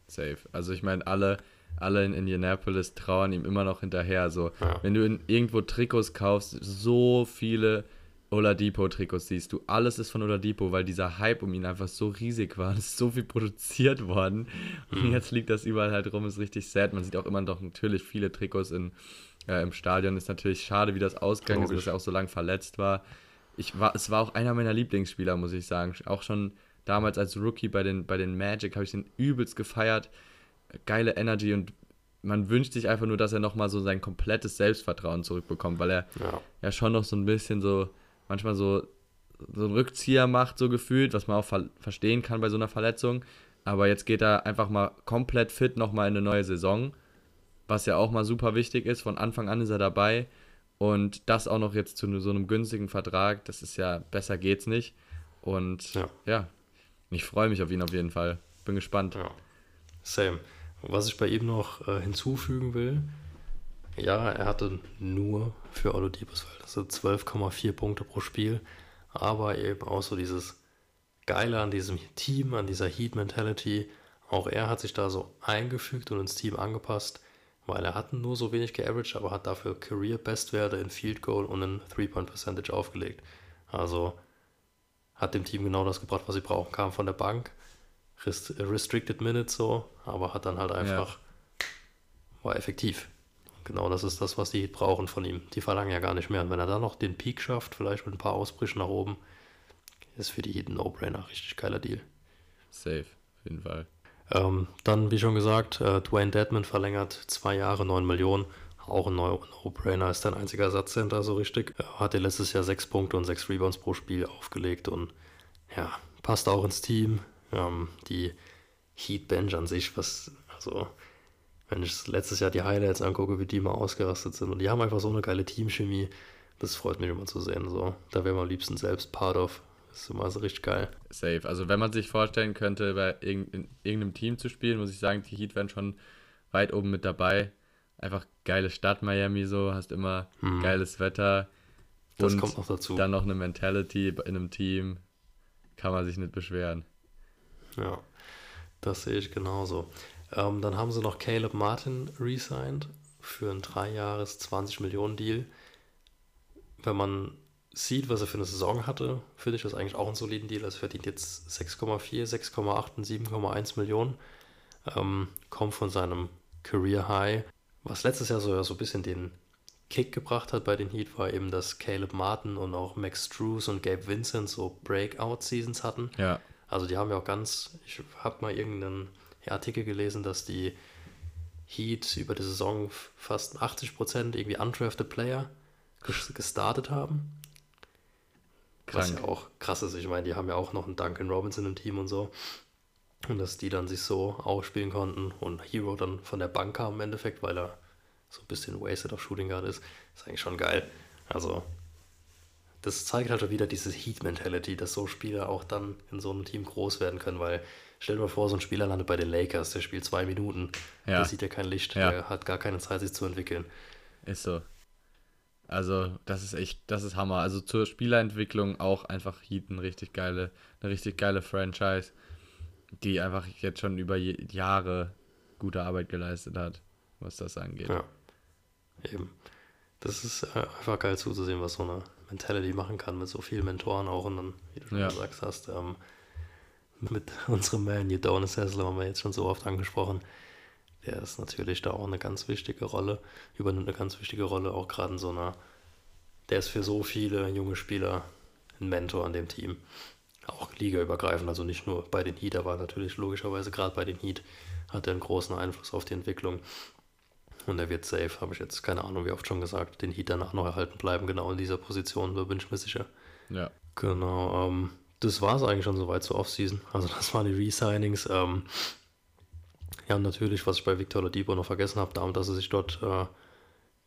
Safe. Also ich meine, alle, alle in Indianapolis trauern ihm immer noch hinterher. So, Ja. wenn du in irgendwo Trikots kaufst, so viele Oladipo-Trikots siehst du, alles ist von Oladipo, weil dieser Hype um ihn einfach so riesig war. *laughs* Es ist so viel produziert worden. Und jetzt liegt das überall halt rum, ist richtig sad. Man sieht auch immer noch natürlich viele Trikots in, äh, im Stadion. Ist natürlich schade, wie das ausgegangen ist, dass er auch so lange verletzt war. Ich war. Es war auch einer meiner Lieblingsspieler, muss ich sagen. Auch schon damals als Rookie bei den, bei den Magic habe ich den übelst gefeiert. Geile Energy und man wünscht sich einfach nur, dass er nochmal so sein komplettes Selbstvertrauen zurückbekommt, weil er Ja. ja schon noch so ein bisschen so, manchmal so, so einen Rückzieher macht, so gefühlt, was man auch ver verstehen kann bei so einer Verletzung. Aber jetzt geht er einfach mal komplett fit nochmal in eine neue Saison, was ja auch mal super wichtig ist. Von Anfang an ist er dabei. Und das auch noch jetzt zu so einem günstigen Vertrag, das ist ja, besser geht's nicht. Und Ja. ja, ich freue mich auf ihn auf jeden Fall. Bin gespannt. Ja, same. Was ich bei ihm noch äh, hinzufügen will, ja, er hatte nur für Oladipo's Verhältnisse 12,4 Punkte pro Spiel, aber eben auch so dieses Geile an diesem Team, an dieser Heat-Mentality. Auch er hat sich da so eingefügt und ins Team angepasst, weil er hat nur so wenig geaveraged, aber hat dafür Career-Bestwerte in Field Goal und in Three-Point-Percentage aufgelegt. Also hat dem Team genau das gebracht, was sie brauchen. Kam von der Bank, rest restricted Minutes so, aber hat dann halt einfach, war effektiv. Genau das ist das, was die Heat brauchen von ihm. Die verlangen ja gar nicht mehr. Und wenn er dann noch den Peak schafft, vielleicht mit ein paar Ausbrüchen nach oben, ist für die Heat ein No-Brainer. Richtig geiler Deal. Safe, auf jeden Fall. Ähm, dann, wie schon gesagt, äh, Dwayne Dedman verlängert zwei Jahre, 9 Millionen. Auch ein No- No-Brainer, ist dein einziger Ersatzcenter so richtig. Äh, hat er letztes Jahr sechs Punkte und sechs Rebounds pro Spiel aufgelegt und ja, passt auch ins Team. Ähm, die Heat Bench an sich, was, also, wenn ich letztes Jahr die Highlights angucke, wie die mal ausgerastet sind und die haben einfach so eine geile Teamchemie. Das freut mich immer zu sehen. So. Da wäre man am liebsten selbst part of. Das ist immer so richtig geil. Safe. Also wenn man sich vorstellen könnte, bei in irgendeinem Team zu spielen, muss ich sagen, die Heat wären schon weit oben mit dabei. Einfach geile Stadt Miami so, hast immer geiles Wetter. Hm. Das und kommt noch dazu. Dann noch eine Mentality in einem Team. Kann man sich nicht beschweren. Ja, das sehe ich genauso. Ähm, dann haben sie noch Caleb Martin resigned für einen 3-Jahres 20 Millionen Deal. Wenn man sieht, was er für eine Saison hatte, finde ich das eigentlich auch einen soliden Deal. Also verdient jetzt 6,4, 6,8 und 7,1 Millionen. Ähm, kommt von seinem Career High. Was letztes Jahr so, so ein bisschen den Kick gebracht hat bei den Heat, war eben, dass Caleb Martin und auch Max Drews und Gabe Vincent so Breakout-Seasons hatten. Ja, Also die haben ja auch ganz, ich habe mal irgendeinen Artikel gelesen, dass die Heat über die Saison fast 80% irgendwie undrafted Player ges- gestartet haben. Was krank. ja auch krass ist. Ich meine, die haben ja auch noch einen Duncan Robinson im Team und so. Und dass die dann sich so ausspielen konnten und Hero dann von der Bank kam im Endeffekt, weil er so ein bisschen wasted auf Shooting Guard ist, ist eigentlich schon geil. Also, das zeigt halt schon wieder diese Heat-Mentality, dass so Spieler auch dann in so einem Team groß werden können, weil stell dir mal vor, so ein Spieler landet bei den Lakers, der spielt zwei Minuten, Ja. der sieht ja kein Licht, Ja. der hat gar keine Zeit, sich zu entwickeln. Ist so. Also, das ist echt, das ist Hammer. Also zur Spielerentwicklung auch einfach Heat ein richtig geile, eine richtig geile Franchise, die einfach jetzt schon über Jahre gute Arbeit geleistet hat, was das angeht. Ja, eben. Das ist äh, einfach geil zuzusehen, was so eine Mentality machen kann mit so vielen Mentoren auch und dann, wie du schon Ja. gesagt hast, ähm, mit *laughs* unserem Man, Udonis Haslem haben wir jetzt schon so oft angesprochen. Der ist natürlich da auch eine ganz wichtige Rolle, übernimmt eine ganz wichtige Rolle, auch gerade in so einer, der ist für so viele junge Spieler ein Mentor an dem Team. Auch ligaübergreifend, also nicht nur bei den Heat, aber natürlich logischerweise gerade bei den Heat hat er einen großen Einfluss auf die Entwicklung. Und er wird safe, habe ich jetzt keine Ahnung, wie oft schon gesagt, den Heat danach noch erhalten bleiben, genau in dieser Position, da bin ich mir sicher. Ja. Genau, ähm, das war es eigentlich schon soweit zur Offseason. Also das waren die Resignings. Ähm, ja, natürlich, was ich bei Victor Oladipo noch vergessen habe, damit, dass sie sich dort äh,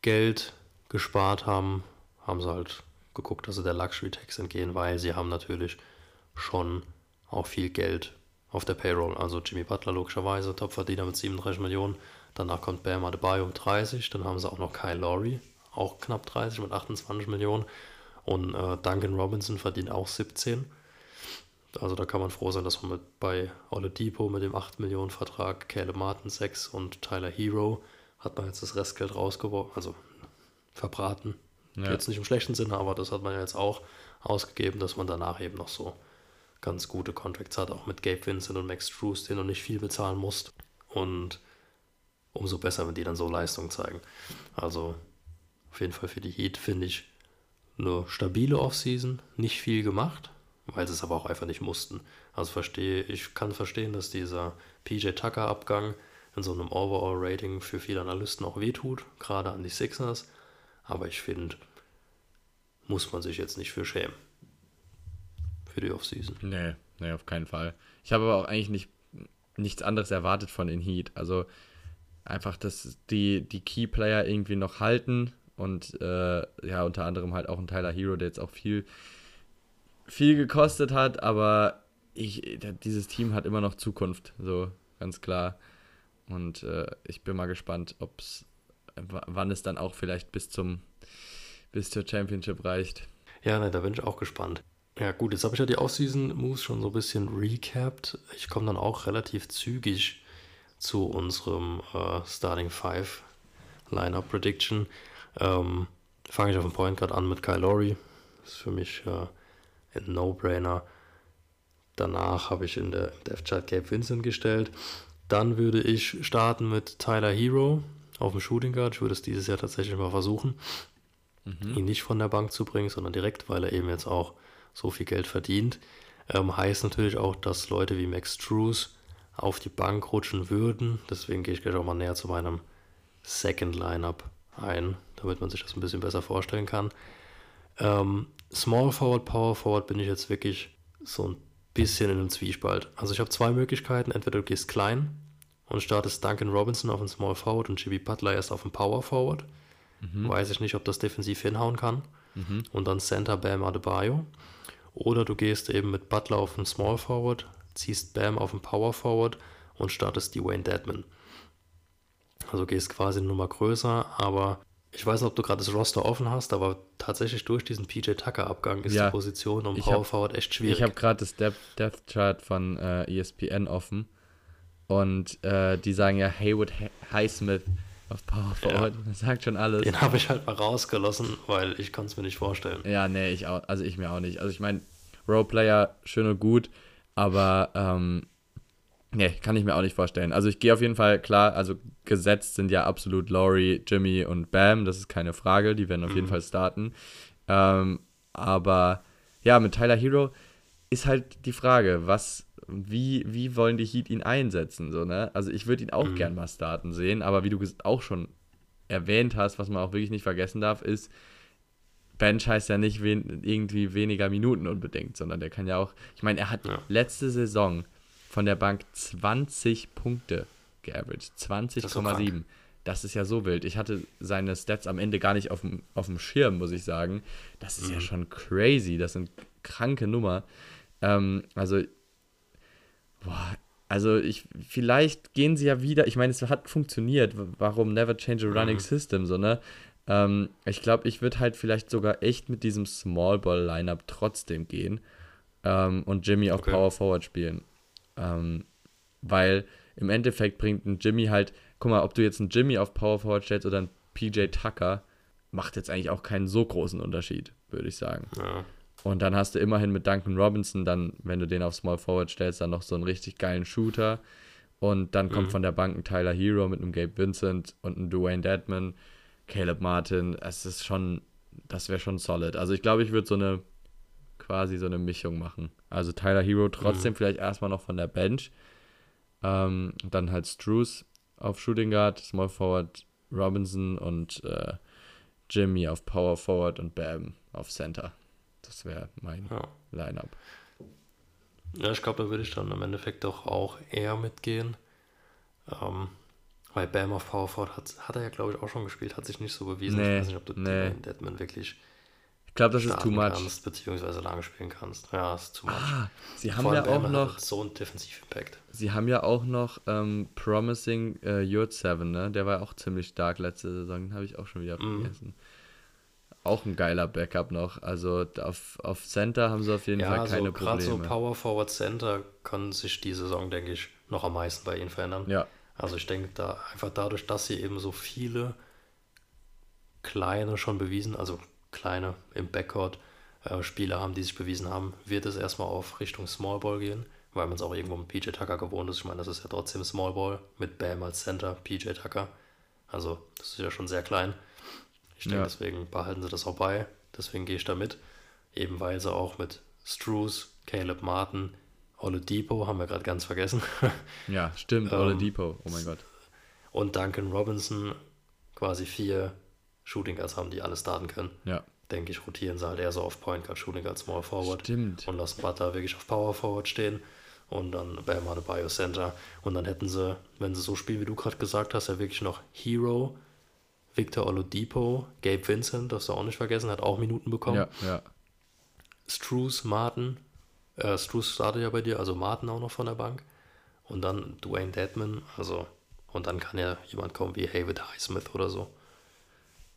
Geld gespart haben, haben sie halt geguckt, dass sie der Luxury Tax entgehen, weil sie haben natürlich schon auch viel Geld auf der Payroll. Also Jimmy Butler logischerweise, Topverdiener mit 37 Millionen. Danach kommt Bam Adebayo um 30. Dann haben sie auch noch Kyle Lowry, auch knapp 30 mit 28 Millionen. Und äh, Duncan Robinson verdient auch 17. Also da kann man froh sein, dass man mit bei Oladipo mit dem 8 Millionen Vertrag, Caleb Martin 6 und Tyler Hero hat man jetzt das Restgeld rausgeworfen, also verbraten. Ja. Jetzt nicht im schlechten Sinne, aber das hat man jetzt auch ausgegeben, dass man danach eben noch so ganz gute Contracts hat, auch mit Gabe Vincent und Max Drews, den du nicht viel bezahlen musst. Und umso besser, wenn die dann so Leistung zeigen. Also auf jeden Fall für die Heat finde ich eine stabile Offseason, nicht viel gemacht, weil sie es aber auch einfach nicht mussten. Also verstehe, ich kann verstehen, dass dieser PJ Tucker-Abgang in so einem Overall-Rating für viele Analysten auch wehtut, gerade an die Sixers. Aber ich finde, muss man sich jetzt nicht für schämen. Für die Offseason. Nee, nee, auf keinen Fall. Ich habe aber auch eigentlich nicht, nichts anderes erwartet von den Heat. Also einfach, dass die, die Key-Player irgendwie noch halten und äh, ja, unter anderem halt auch ein Tyler Hero, der jetzt auch viel, viel gekostet hat, aber ich, dieses Team hat immer noch Zukunft, so ganz klar. Und äh, ich bin mal gespannt, ob es, wann es dann auch vielleicht bis zum, bis zur Championship reicht. Ja, ne, da bin ich auch gespannt. Ja, gut, jetzt habe ich ja die Offseason-Moves schon so ein bisschen recapped. Ich komme dann auch relativ zügig zu unserem äh, Starting Five Lineup Prediction. Ähm, Fange ich auf dem Point Guard an mit Kyle Lowry. Das ist für mich äh, ein No-Brainer. Danach habe ich in der Death Chart Gabe Vincent gestellt. Dann würde ich starten mit Tyler Hero auf dem Shooting Guard. Ich würde es dieses Jahr tatsächlich mal versuchen, ihn nicht von der Bank zu bringen, sondern direkt, weil er eben jetzt auch so viel Geld verdient. Ähm, heißt natürlich auch, dass Leute wie Max Drews auf die Bank rutschen würden. Deswegen gehe ich gleich auch mal näher zu meinem Second Lineup ein, damit man sich das ein bisschen besser vorstellen kann. Ähm, Small Forward, Power Forward bin ich jetzt wirklich so ein bisschen in einem Zwiespalt. Also ich habe zwei Möglichkeiten. Entweder du gehst klein und startest Duncan Robinson auf einen Small Forward und Jimmy Butler erst auf einen Power Forward. Mhm. Weiß ich nicht, ob das defensiv hinhauen kann. Mhm. Und dann Center Bam Adebayo. Oder du gehst eben mit Butler auf einen Small Forward, ziehst Bam auf einen Power Forward und startest die Wayne Deadman. Also gehst quasi eine Nummer größer, aber ich weiß nicht, ob du gerade das Roster offen hast, aber tatsächlich durch diesen PJ Tucker-Abgang ist Ja. die Position um Power hab- Forward echt schwierig. Ich habe gerade das Depth, Depth Chart von äh, ESPN offen und äh, die sagen ja Haywood Hi- Highsmith auf Power Forward. Das sagt schon alles. Den habe ich halt mal rausgelassen, weil ich kann es mir nicht vorstellen. Ja, nee, ich auch, also ich mir auch nicht. Also ich meine, Roleplayer schön und gut, aber ähm, nee, kann ich mir auch nicht vorstellen. Also ich gehe auf jeden Fall klar, also gesetzt sind ja absolut Laurie, Jimmy und Bam, das ist keine Frage, die werden auf jeden Fall starten. Ähm, aber ja, mit Tyler Hero ist halt die Frage, was, wie, wie wollen die Heat ihn einsetzen? So, ne? Also ich würde ihn auch gern mal starten sehen, aber wie du auch schon erwähnt hast, was man auch wirklich nicht vergessen darf, ist, Bench heißt ja nicht wen, irgendwie weniger Minuten unbedingt, sondern der kann ja auch, ich meine, er hat Ja. letzte Saison von der Bank 20 Punkte geaveraged, ist so 20,7. krank. Das ist ja so wild. Ich hatte seine Stats am Ende gar nicht auf dem, auf dem Schirm, muss ich sagen. Das ist ja schon crazy. Das sind kranke Nummer. Ähm, also, boah, also ich, vielleicht gehen sie ja wieder. Ich meine, es hat funktioniert. Warum never change a running system, so, ne? Ähm, ich glaube, ich würde halt vielleicht sogar echt mit diesem Small Ball Lineup trotzdem gehen ähm, und Jimmy auf Okay. Power Forward spielen. Ähm, weil im Endeffekt bringt ein Jimmy halt, guck mal, ob du jetzt einen Jimmy auf Power Forward stellst oder einen PJ Tucker, macht jetzt eigentlich auch keinen so großen Unterschied, würde ich sagen. Ja. Und dann hast du immerhin mit Duncan Robinson dann, wenn du den auf Small Forward stellst, dann noch so einen richtig geilen Shooter. Und dann kommt von der Bank ein Tyler Hero mit einem Gabe Vincent und einem Dwayne Dedman, Caleb Martin. Es ist schon, das wäre schon solid. Also ich glaube, ich würde so eine, quasi so eine Mischung machen. Also Tyler Hero trotzdem vielleicht erstmal noch von der Bench. Ähm, dann halt Struce auf Shooting Guard, Small Forward Robinson und äh, Jimmy auf Power Forward und Bam auf Center. Das wäre mein Ja. Lineup. Ja, ich glaube, da würde ich dann im Endeffekt doch auch eher mitgehen. Ähm, weil Bam auf Power Forward hat, hat er ja, glaube ich, auch schon gespielt, hat sich nicht so bewiesen. Nee, ich weiß nicht, ob du nee. Deadman wirklich Ich glaube, das ist too much. kannst, beziehungsweise lange spielen kannst. Ja, ist too much. Ah, sie haben Vor ja auch noch, hat so einen Defensiv-Impact. sie haben ja auch noch ähm, Promising äh, Yurt 7, ne? Der war auch ziemlich stark letzte Saison, habe ich auch schon wieder Mhm. vergessen. Auch ein geiler Backup noch. Also auf, auf Center haben sie auf jeden Ja, Fall keine gerade so Probleme. Power Forward Center können sich die Saison, denke ich, noch am meisten bei ihnen verändern. ja, Also ich denke, da einfach dadurch, dass sie eben so viele kleine schon bewiesen, also kleine im Backcourt äh, Spieler haben, die sich bewiesen haben, wird es erstmal auf Richtung Small Ball gehen, weil man es auch irgendwo mit PJ Tucker gewohnt ist. Ich meine, das ist ja trotzdem Small Ball mit Bam als Center, PJ Tucker. Also das ist ja schon sehr klein. Ich denke, Ja. deswegen behalten sie das auch bei. Deswegen gehe ich da mit. Eben weil sie auch mit Struce, Caleb Martin, Oladipo, haben wir gerade ganz vergessen, *laughs* ja, stimmt. Ähm, Oladipo, oh mein Gott. und Duncan Robinson quasi vier Shooting Guards haben, die alles starten können. Ja, Denke ich, rotieren sie halt eher so auf Point Guard, Shooting Guard, Small Forward stimmt. und lassen Butler wirklich auf Power Forward stehen und dann Bam Adebayo Center und dann hätten sie, wenn sie so spielen, wie du gerade gesagt hast, ja wirklich noch Hero, Victor Oladipo, Gabe Vincent, das du auch nicht vergessen, hat auch Minuten bekommen. Ja, ja. Struce, Martin, äh, Struce startet ja bei dir, also Martin auch noch von der Bank. Und dann Dwayne Dedman, also, und dann kann ja jemand kommen wie David Highsmith oder so.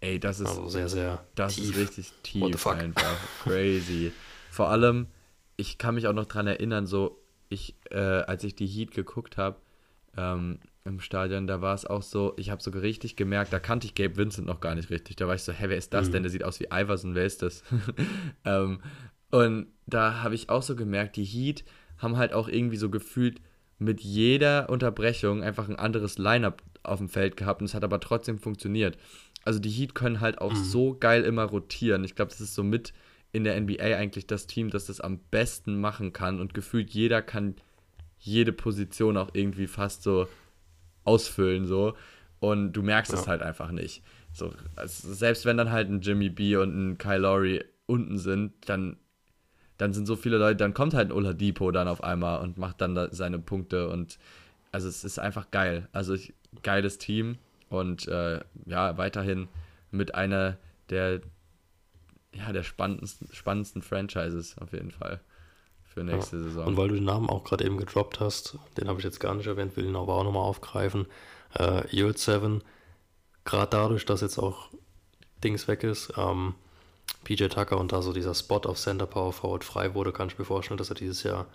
Ey, das ist, Also sehr, sehr das tief. ist richtig tief einfach. *laughs* Crazy. Vor allem, ich kann mich auch noch dran erinnern, so, ich, äh, als ich die Heat geguckt habe, ähm, im Stadion, da war es auch so, ich habe so richtig gemerkt, da kannte ich Gabe Vincent noch gar nicht richtig. Da war ich so, hä, wer ist das Mhm. denn? Der sieht aus wie Iverson, wer ist das? *laughs* ähm, und da habe ich auch so gemerkt, die Heat haben halt auch irgendwie so gefühlt mit jeder Unterbrechung einfach ein anderes Lineup auf dem Feld gehabt und es hat aber trotzdem funktioniert. Also die Heat können halt auch so geil immer rotieren. Ich glaube, das ist so mit in der NBA eigentlich das Team, das das am besten machen kann und gefühlt jeder kann jede Position auch irgendwie fast so ausfüllen so und du merkst es Ja. halt einfach nicht. So, also selbst wenn dann halt ein Jimmy B und ein Kyle Lowry unten sind, dann dann sind so viele Leute, dann kommt halt ein Oladipo dann auf einmal und macht dann da seine Punkte und also es ist einfach geil. Also ich, geiles Team und äh, ja, weiterhin mit einer der ja, der spannendsten, spannendsten Franchises auf jeden Fall für nächste Saison. Und weil du den Namen auch gerade eben gedroppt hast, den habe ich jetzt gar nicht erwähnt, will ihn aber auch nochmal aufgreifen. Äh, Yield 7, gerade dadurch, dass jetzt auch Dings weg ist, ähm, PJ Tucker und da so dieser Spot auf Center Power Forward frei wurde, kann ich mir vorstellen, dass er dieses Jahr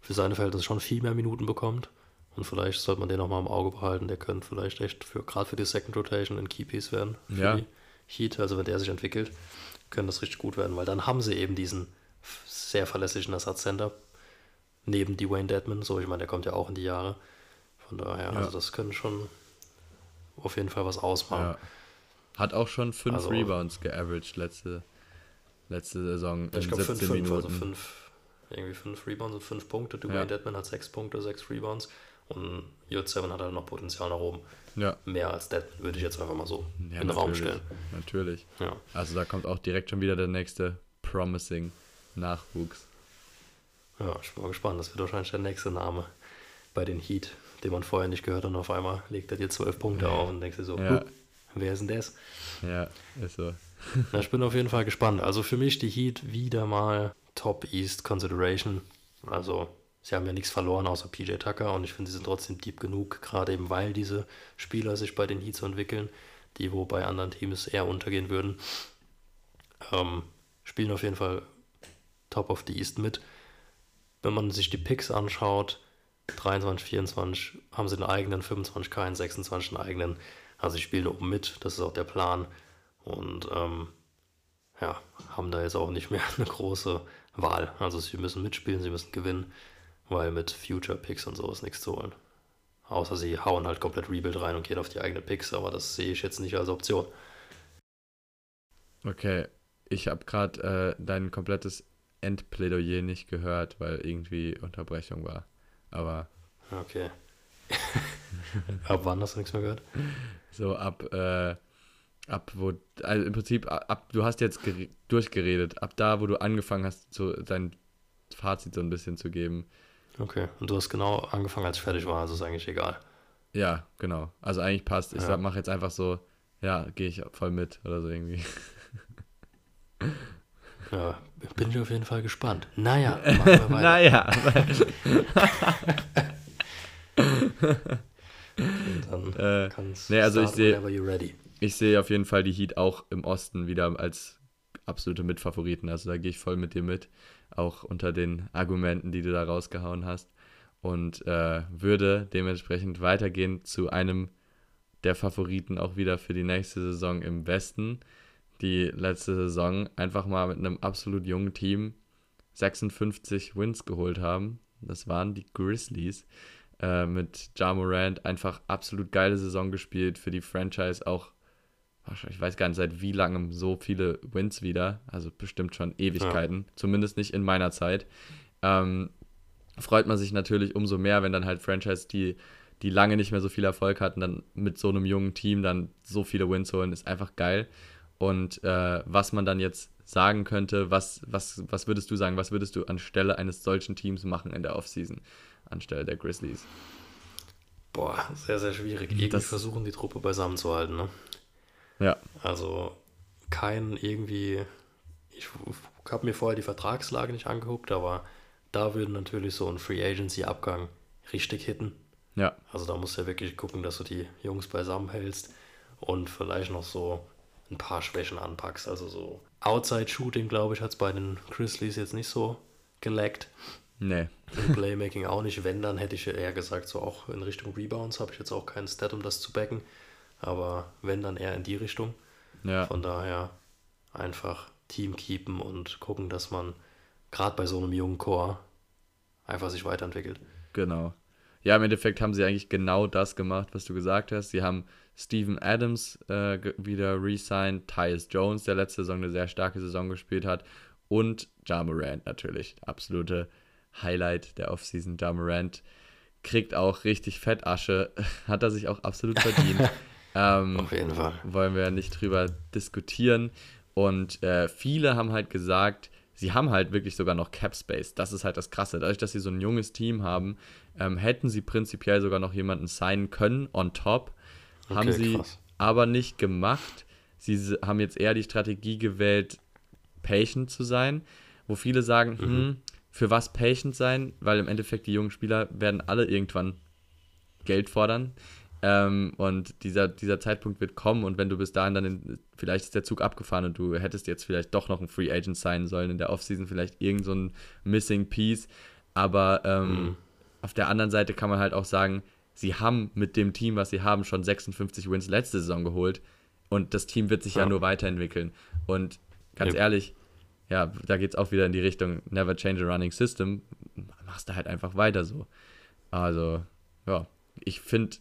für seine Verhältnisse schon viel mehr Minuten bekommt. Und vielleicht sollte man den noch mal im Auge behalten. Der könnte vielleicht echt für gerade für die Second Rotation ein Keypiece werden. Für Ja. die Heat. Also wenn der sich entwickelt, könnte das richtig gut werden, weil dann haben sie eben diesen sehr verlässlichen Ersatzcenter neben Dwayne Dedman. So, ich meine, der kommt ja auch in die Jahre. Von daher, Ja. also das könnte schon auf jeden Fall was ausmachen. ja. Hat auch schon fünf Also- Rebounds geaveraged letzte, letzte Saison ich glaube 5, 17 5, also. 5, irgendwie 5 Rebounds und 5 Punkte. Dwayne Ja. Dedman hat 6 Punkte, 6 Rebounds. Und J7 hat halt noch Potenzial nach oben. ja, Mehr als Dedman, würde ich jetzt einfach mal so ja in den Raum stellen. Natürlich. Ja. Also da kommt auch direkt schon wieder der nächste Promising Nachwuchs. ja, ich bin mal gespannt. Das wird wahrscheinlich der nächste Name bei den Heat, den man vorher nicht gehört hat. Und auf einmal legt er dir 12 Punkte auf und denkst dir so, Ja. "Huh, wer ist denn das? Ja, ist so. *laughs* Na, ich bin auf jeden Fall gespannt. Also für mich die Heat wieder mal Top East Consideration. Also sie haben ja nichts verloren außer PJ Tucker und ich finde, sie sind trotzdem deep genug, gerade eben weil diese Spieler sich bei den Heats entwickeln, die wo bei anderen Teams eher untergehen würden. Ähm, spielen auf jeden Fall Top of the East mit. Wenn man sich die Picks anschaut, 23, 24 haben sie einen eigenen, 25 keinen, 26 einen eigenen. Also sie spielen oben mit, das ist auch der Plan. Und ähm, ja, haben da jetzt auch nicht mehr *laughs* eine große Wahl. Also sie müssen mitspielen, sie müssen gewinnen, weil mit Future Picks und so ist nichts zu holen. Außer sie hauen halt komplett Rebuild rein und gehen auf die eigenen Picks, aber das sehe ich jetzt nicht als Option. Okay, ich habe gerade äh, dein komplettes Endplädoyer nicht gehört, weil irgendwie Unterbrechung war. Aber Okay. *laughs* Ab wann hast du nichts mehr gehört? so ab, äh, ab wo, also im Prinzip ab, du hast jetzt gere- durchgeredet, ab da, wo du angefangen hast, so dein Fazit so ein bisschen zu geben. Okay, und du hast genau angefangen, als ich fertig war, also ist eigentlich egal. Ja, genau. Also eigentlich passt. Ich Ja. mache jetzt einfach so, ja, gehe ich voll mit oder so irgendwie. *laughs* Ja, bin ich auf jeden Fall gespannt. Naja, *laughs* machen wir weiter. naja, *laughs* dann äh, kannst nee, also ich start seh- whenever you're ready. ich sehe auf jeden Fall die Heat auch im Osten wieder als absolute Mitfavoriten. Also da gehe ich voll mit dir mit, auch unter den Argumenten, die du da rausgehauen hast. Und äh, würde dementsprechend weitergehen zu einem der Favoriten auch wieder für die nächste Saison im Westen. Die letzte Saison einfach mal mit einem absolut jungen Team 56 Wins geholt haben. Das waren die Grizzlies. Äh, mit Ja Morant einfach absolut geile Saison gespielt. Für die Franchise auch, ich weiß gar nicht seit wie langem so viele Wins wieder. Also bestimmt schon Ewigkeiten. Zumindest nicht in meiner Zeit. Ähm, freut man sich natürlich umso mehr, wenn dann halt Franchise, die, die lange nicht mehr so viel Erfolg hatten, dann mit so einem jungen Team dann so viele Wins holen, ist einfach geil. Und äh, was man dann jetzt sagen könnte, was, was, was würdest du sagen, was würdest du anstelle eines solchen Teams machen in der Offseason, anstelle der Grizzlies? Boah, sehr, sehr schwierig. Irgendwie Das- versuchen, die Truppe beisammen zu halten, ne? Ja, Also kein irgendwie. Ich habe mir vorher die Vertragslage nicht angeguckt, aber da würde natürlich so ein Free Agency Abgang richtig hitten. ja, Also da musst du ja wirklich gucken, dass du die Jungs beisammen hältst und vielleicht noch so ein paar Schwächen anpackst. Also so Outside Shooting, glaube ich, hat es bei den Grizzlies jetzt nicht so geleckt. nee, Im Playmaking auch nicht. Wenn, dann hätte ich eher gesagt, so auch in Richtung Rebounds habe ich jetzt auch keinen Stat, um das zu backen. Aber wenn, dann eher in die Richtung. ja, Von daher einfach Team keepen und gucken, dass man gerade bei so einem jungen Chor einfach sich weiterentwickelt. genau. Ja, im Endeffekt haben sie eigentlich genau das gemacht, was du gesagt hast. Sie haben Steven Adams äh, wieder re-signed, Tyus Jones, der letzte Saison eine sehr starke Saison gespielt hat, und Ja Morant natürlich. Absolute Highlight der Offseason. Ja Morant kriegt auch richtig Fettasche, *laughs* hat er sich auch absolut verdient. *laughs* ähm, Auf jeden Fall. wollen wir nicht drüber diskutieren. Und äh, viele haben halt gesagt, sie haben halt wirklich sogar noch Cap Space. Das ist halt das Krasse. Dadurch, dass sie so ein junges Team haben, ähm, hätten sie prinzipiell sogar noch jemanden signen können on top. haben Okay, sie krass. aber nicht gemacht. Sie haben jetzt eher die Strategie gewählt, patient zu sein, wo viele sagen, hm, für was patient sein? Weil im Endeffekt die jungen Spieler werden alle irgendwann Geld fordern. Ähm, und dieser, dieser Zeitpunkt wird kommen und wenn du bis dahin dann, in, vielleicht ist der Zug abgefahren und du hättest jetzt vielleicht doch noch ein Free Agent sein sollen in der Offseason, vielleicht irgend so ein Missing Piece. Aber ähm, auf der anderen Seite kann man halt auch sagen, sie haben mit dem Team, was sie haben, schon 56 Wins letzte Saison geholt und das Team wird sich ja, Ja. nur weiterentwickeln. Und ganz Ja. ehrlich, ja, da geht es auch wieder in die Richtung Never Change a Running System. Machst du halt einfach weiter so. Also, ja, ich finde,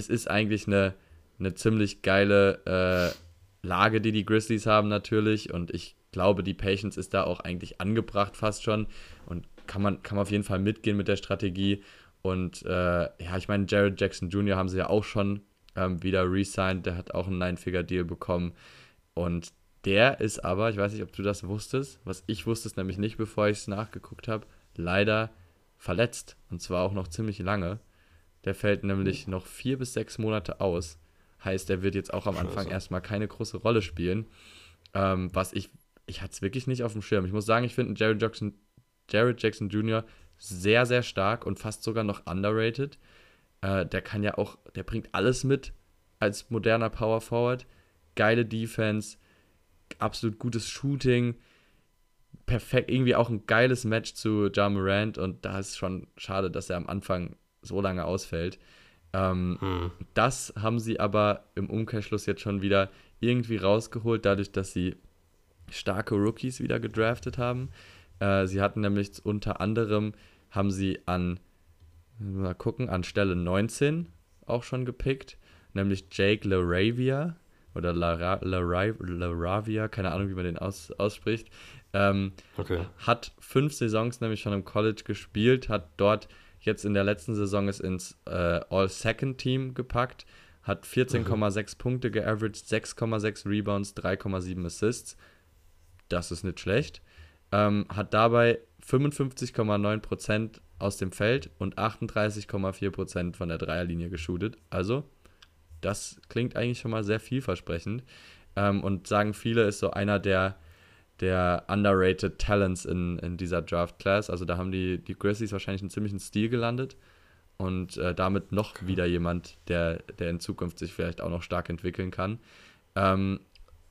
es ist eigentlich eine, eine ziemlich geile äh, Lage, die die Grizzlies haben natürlich. Und ich glaube, die Patience ist da auch eigentlich angebracht fast schon. Und kann man, kann man auf jeden Fall mitgehen mit der Strategie. Und äh, ja, ich meine, Jared Jackson Jr. haben sie ja auch schon ähm, wieder re-signed. Der hat auch einen Nine-Figure-Deal bekommen. Und der ist aber, ich weiß nicht, ob du das wusstest, was ich wusste es nämlich nicht, bevor ich es nachgeguckt habe, leider verletzt. Und zwar auch noch ziemlich lange. Der fällt nämlich noch vier bis sechs Monate aus. Heißt, er wird jetzt auch am Anfang Scheiße. erstmal keine große Rolle spielen. Ähm, was ich, ich hatte es wirklich nicht auf dem Schirm. Ich muss sagen, ich finde Jared Jackson, Jared Jackson Jr. sehr, sehr stark und fast sogar noch underrated. Äh, der kann ja auch, der bringt alles mit als moderner Power Forward. Geile Defense, absolut gutes Shooting, perfekt, irgendwie auch ein geiles Match zu Ja Morant und da ist schon schade, dass er am Anfang so lange ausfällt. Ähm, Hm. das haben sie aber im Umkehrschluss jetzt schon wieder irgendwie rausgeholt, dadurch, dass sie starke Rookies wieder gedraftet haben. Äh, sie hatten nämlich unter anderem, haben sie an, mal gucken, an Stelle 19 auch schon gepickt, nämlich Jake LaRavia oder Lara, Lara, LaRavia, keine Ahnung, wie man den aus, ausspricht. Ähm, Okay. hat fünf Saisons nämlich schon im College gespielt, hat dort jetzt in der letzten Saison es ins äh, All-Second-Team gepackt, hat 14,6 Punkte geaveraged, 6,6 Rebounds, 3,7 Assists. Das ist nicht schlecht. ähm, hat dabei 55,9% aus dem Feld und 38,4% von der Dreierlinie geshootet. Also, das klingt eigentlich schon mal sehr vielversprechend. Ähm, und sagen viele, ist so einer der, der underrated Talents in, in dieser Draft Class. Also, da haben die, die Grizzlies wahrscheinlich einen ziemlichen Stil gelandet. Und äh, damit noch wieder jemand, der, der in Zukunft sich vielleicht auch noch stark entwickeln kann. Ähm,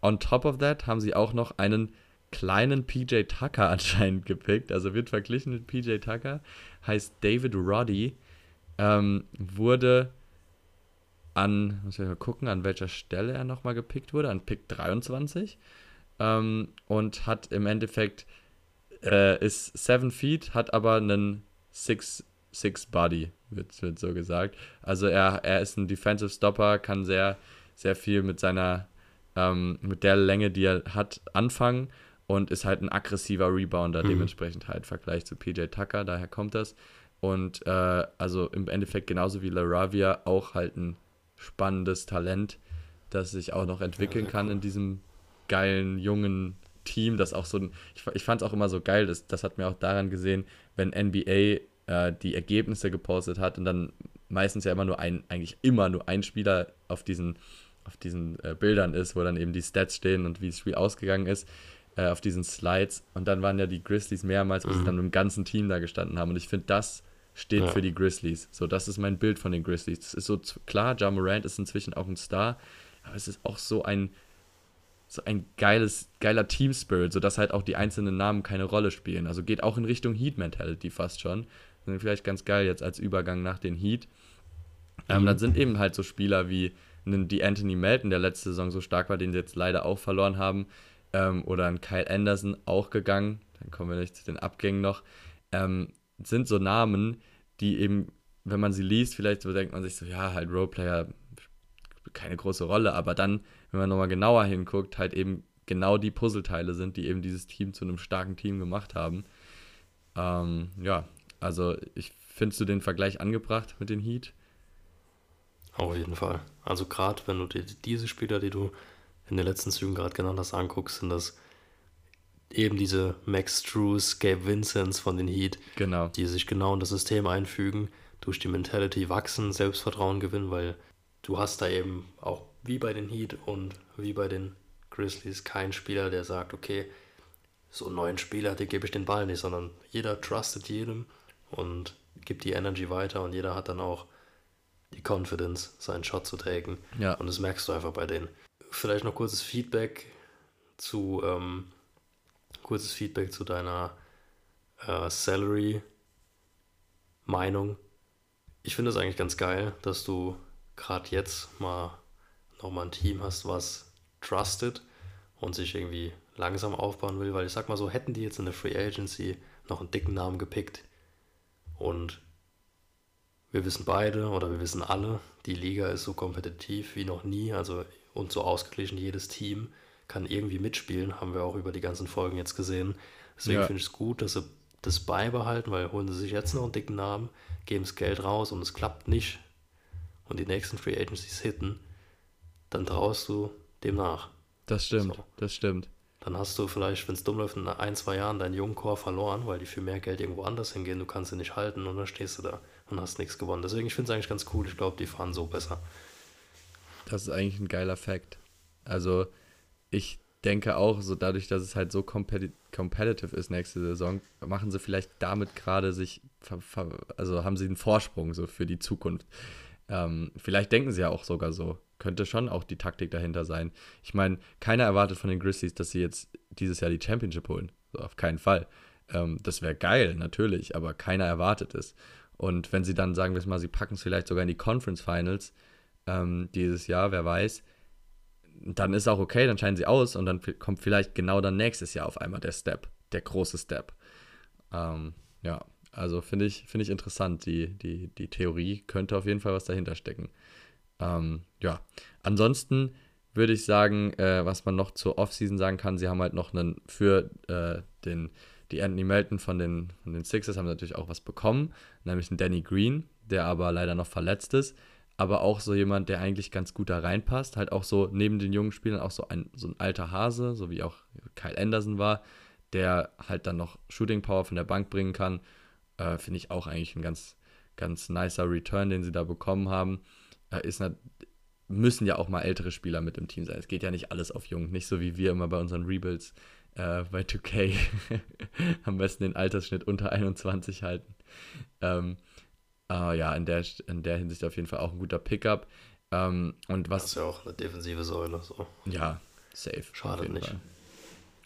on top of that haben sie auch noch einen kleinen PJ Tucker *laughs* anscheinend gepickt. Also wird verglichen mit PJ Tucker. Heißt David Roddy. Ähm, wurde an, muss ich mal gucken, an welcher Stelle er nochmal gepickt wurde. An Pick 23. Ähm, und hat im Endeffekt, äh, ist 7 Feet, hat aber einen 6 Six Body, wird, wird so gesagt. Also er, er ist ein Defensive Stopper, kann sehr, sehr viel mit seiner, ähm, mit der Länge, die er hat, anfangen und ist halt ein aggressiver Rebounder, mhm. dementsprechend halt im Vergleich zu PJ Tucker, daher kommt das. Und äh, also im Endeffekt genauso wie LaRavia auch halt ein spannendes Talent, das sich auch noch entwickeln ja, kann cool. in diesem geilen, jungen Team, das auch so ein, ich, ich fand es auch immer so geil, das, das hat mir auch daran gesehen, wenn NBA äh, die Ergebnisse gepostet hat und dann meistens ja immer nur ein, eigentlich immer nur ein Spieler auf diesen, auf diesen äh, Bildern ist, wo dann eben die Stats stehen und wie das Spiel ausgegangen ist äh, auf diesen Slides. Und dann waren ja die Grizzlies mehrmals, wo mhm. sie dann mit dem ganzen Team da gestanden haben. Und ich finde, das steht ja. für die Grizzlies. So, das ist mein Bild von den Grizzlies. Das ist so klar, Ja Morant ist inzwischen auch ein Star, aber es ist auch so ein so ein geiles, geiler Team-Spirit, sodass halt auch die einzelnen Namen keine Rolle spielen. Also geht auch in Richtung Heat-Mentality fast schon. Vielleicht ganz geil jetzt als Übergang nach den Heat. Ähm, mhm. Dann sind eben halt so Spieler wie die Anthony Melton, der letzte Saison so stark war, den sie jetzt leider auch verloren haben, ähm, oder ein Kyle Anderson auch gegangen, dann kommen wir nicht zu den Abgängen noch, ähm, sind so Namen, die eben, wenn man sie liest, vielleicht so denkt man sich so, ja, halt Roleplayer, keine große Rolle, aber dann, wenn man nochmal genauer hinguckt, halt eben genau die Puzzleteile sind, die eben dieses Team zu einem starken Team gemacht haben. Ähm, ja, also ich findest du den Vergleich angebracht mit den Heat? Auf jeden Fall. Also gerade wenn du dir diese Spieler, die du in den letzten Zügen gerade genannt hast, anguckst, sind das eben diese Max Drews, Gabe Vincents von den Heat, genau. die sich genau in das System einfügen, durch die Mentality wachsen, Selbstvertrauen gewinnen, weil du hast da eben auch wie bei den Heat und wie bei den Grizzlies keinen Spieler, der sagt, okay, so einen neuen Spieler, dir gebe ich den Ball nicht, sondern jeder trustet jedem und gibt die Energy weiter und jeder hat dann auch die Confidence, seinen Shot zu taken. Ja. Und das merkst du einfach bei denen vielleicht noch kurzes Feedback zu ähm, kurzes Feedback zu deiner äh, Salary Meinung. Ich finde es eigentlich ganz geil, dass du gerade jetzt mal nochmal ein Team hast, was trusted und sich irgendwie langsam aufbauen will, weil ich sag mal so, hätten die jetzt in der Free Agency noch einen dicken Namen gepickt und wir wissen beide oder wir wissen alle, die Liga ist so kompetitiv wie noch nie. Also und so ausgeglichen. Jedes Team kann irgendwie mitspielen, haben wir auch über die ganzen Folgen jetzt gesehen. Deswegen ja. finde ich es gut, dass sie das beibehalten, weil holen sie sich jetzt noch einen dicken Namen, geben das Geld raus und es klappt nicht und die nächsten Free Agencies hitten, dann traust du dem nach. Das stimmt, so. das stimmt. Dann hast du vielleicht, wenn es dumm läuft, in ein, zwei Jahren deinen jungen Chor verloren, weil die für mehr Geld irgendwo anders hingehen, du kannst sie nicht halten und dann stehst du da und hast nichts gewonnen. Deswegen, ich finde es eigentlich ganz cool, ich glaube, die fahren so besser. Das ist eigentlich ein geiler Fakt. Also ich denke auch, so dadurch, dass es halt so competi competitive ist nächste Saison, machen sie vielleicht damit gerade sich, also haben sie einen Vorsprung so für die Zukunft. Ähm, vielleicht denken sie ja auch sogar so. Könnte schon auch die Taktik dahinter sein. Ich meine, keiner erwartet von den Grizzlies, dass sie jetzt dieses Jahr die Championship holen. So, auf keinen Fall. Ähm, das wäre geil, natürlich, aber keiner erwartet es. Und wenn sie dann, sagen wir es mal, sie packen es vielleicht sogar in die Conference Finals, ähm, dieses Jahr, wer weiß. Dann ist auch okay, dann scheinen sie aus und dann kommt vielleicht genau dann nächstes Jahr auf einmal der Step, der große Step. Ähm, ja, also finde ich, find ich interessant. Die, die, die Theorie könnte auf jeden Fall was dahinter stecken. Ähm, ja, ansonsten würde ich sagen, äh, was man noch zur Offseason sagen kann, sie haben halt noch einen für äh, den, die Anthony Melton von den, von den Sixers haben natürlich auch was bekommen, nämlich einen Danny Green, der aber leider noch verletzt ist aber auch so jemand, der eigentlich ganz gut da reinpasst. Halt auch so neben den jungen Spielern auch so ein, so ein alter Hase, so wie auch Kyle Anderson war, der halt dann noch Shooting Power von der Bank bringen kann. Äh, Finde ich auch eigentlich ein ganz, ganz nicer Return, den sie da bekommen haben. Äh, ist müssen ja auch mal ältere Spieler mit im Team sein. Es geht ja nicht alles auf jung, nicht so wie wir immer bei unseren Rebuilds äh, bei 2K *laughs* am besten den Altersschnitt unter 21 halten. Ähm, äh, ja, in der, in der Hinsicht auf jeden Fall auch ein guter Pickup. Ähm, und was, Das ist ja auch eine defensive Säule. So. ja, safe. jeden nicht. Fall.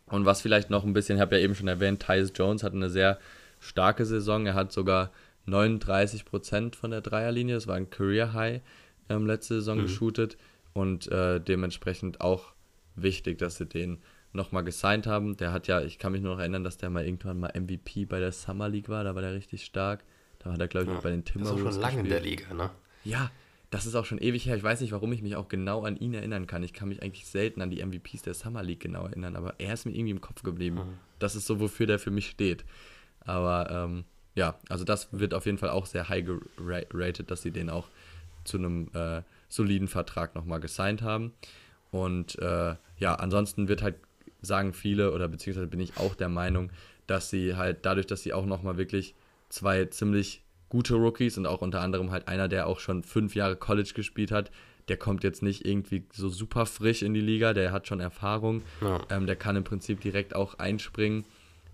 Und was vielleicht noch ein bisschen, ich habe ja eben schon erwähnt, Tyus Jones hat eine sehr starke Saison. Er hat sogar 39% von der Dreierlinie, das war ein Career High ähm, letzte Saison Mhm. geshootet und äh, dementsprechend auch wichtig, dass sie den nochmal gesigned haben. Der hat ja, ich kann mich nur noch erinnern, dass der mal irgendwann mal MVP bei der Summer League war, da war der richtig stark. Da hat er, glaube ich, Ja. bei den Das ist auch Timberwolves schon lange in der. Liga, ne? Ja, das ist auch schon ewig her. Ich weiß nicht, warum ich mich auch genau an ihn erinnern kann. Ich kann mich eigentlich selten an die MVPs der Summer League genau erinnern, aber er ist mir irgendwie im Kopf geblieben. Mhm. Das ist so, wofür der für mich steht. Aber ähm, ja, also das wird auf jeden Fall auch sehr high geratet, dass sie den auch zu einem äh, soliden Vertrag nochmal gesigned haben. Und äh, ja, ansonsten wird halt, sagen viele, oder beziehungsweise bin ich auch der Meinung, dass sie halt dadurch, dass sie auch nochmal wirklich zwei ziemlich gute Rookies und auch unter anderem halt einer, der auch schon fünf Jahre College gespielt hat, der kommt jetzt nicht irgendwie so super frisch in die Liga, der hat schon Erfahrung, Ja. ähm, der kann im Prinzip direkt auch einspringen.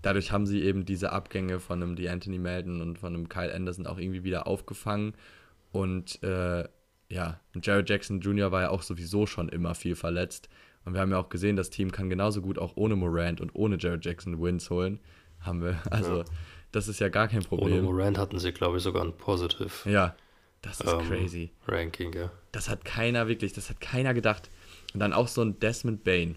Dadurch haben sie eben diese Abgänge von einem D'Anthony Melton und von einem Kyle Anderson auch irgendwie wieder aufgefangen. Und äh, ja, und Jared Jackson Jr. war ja auch sowieso schon immer viel verletzt. Und wir haben ja auch gesehen, das Team kann genauso gut auch ohne Morant und ohne Jared Jackson Wins holen. Haben wir, also Ja. das ist ja gar kein Ohne Problem. Morant hatten sie, glaube ich, sogar ein Positive Ja, das ist ähm, crazy. Ranking, ja. Das hat keiner wirklich, das hat keiner gedacht. Und dann auch so ein Desmond Bain.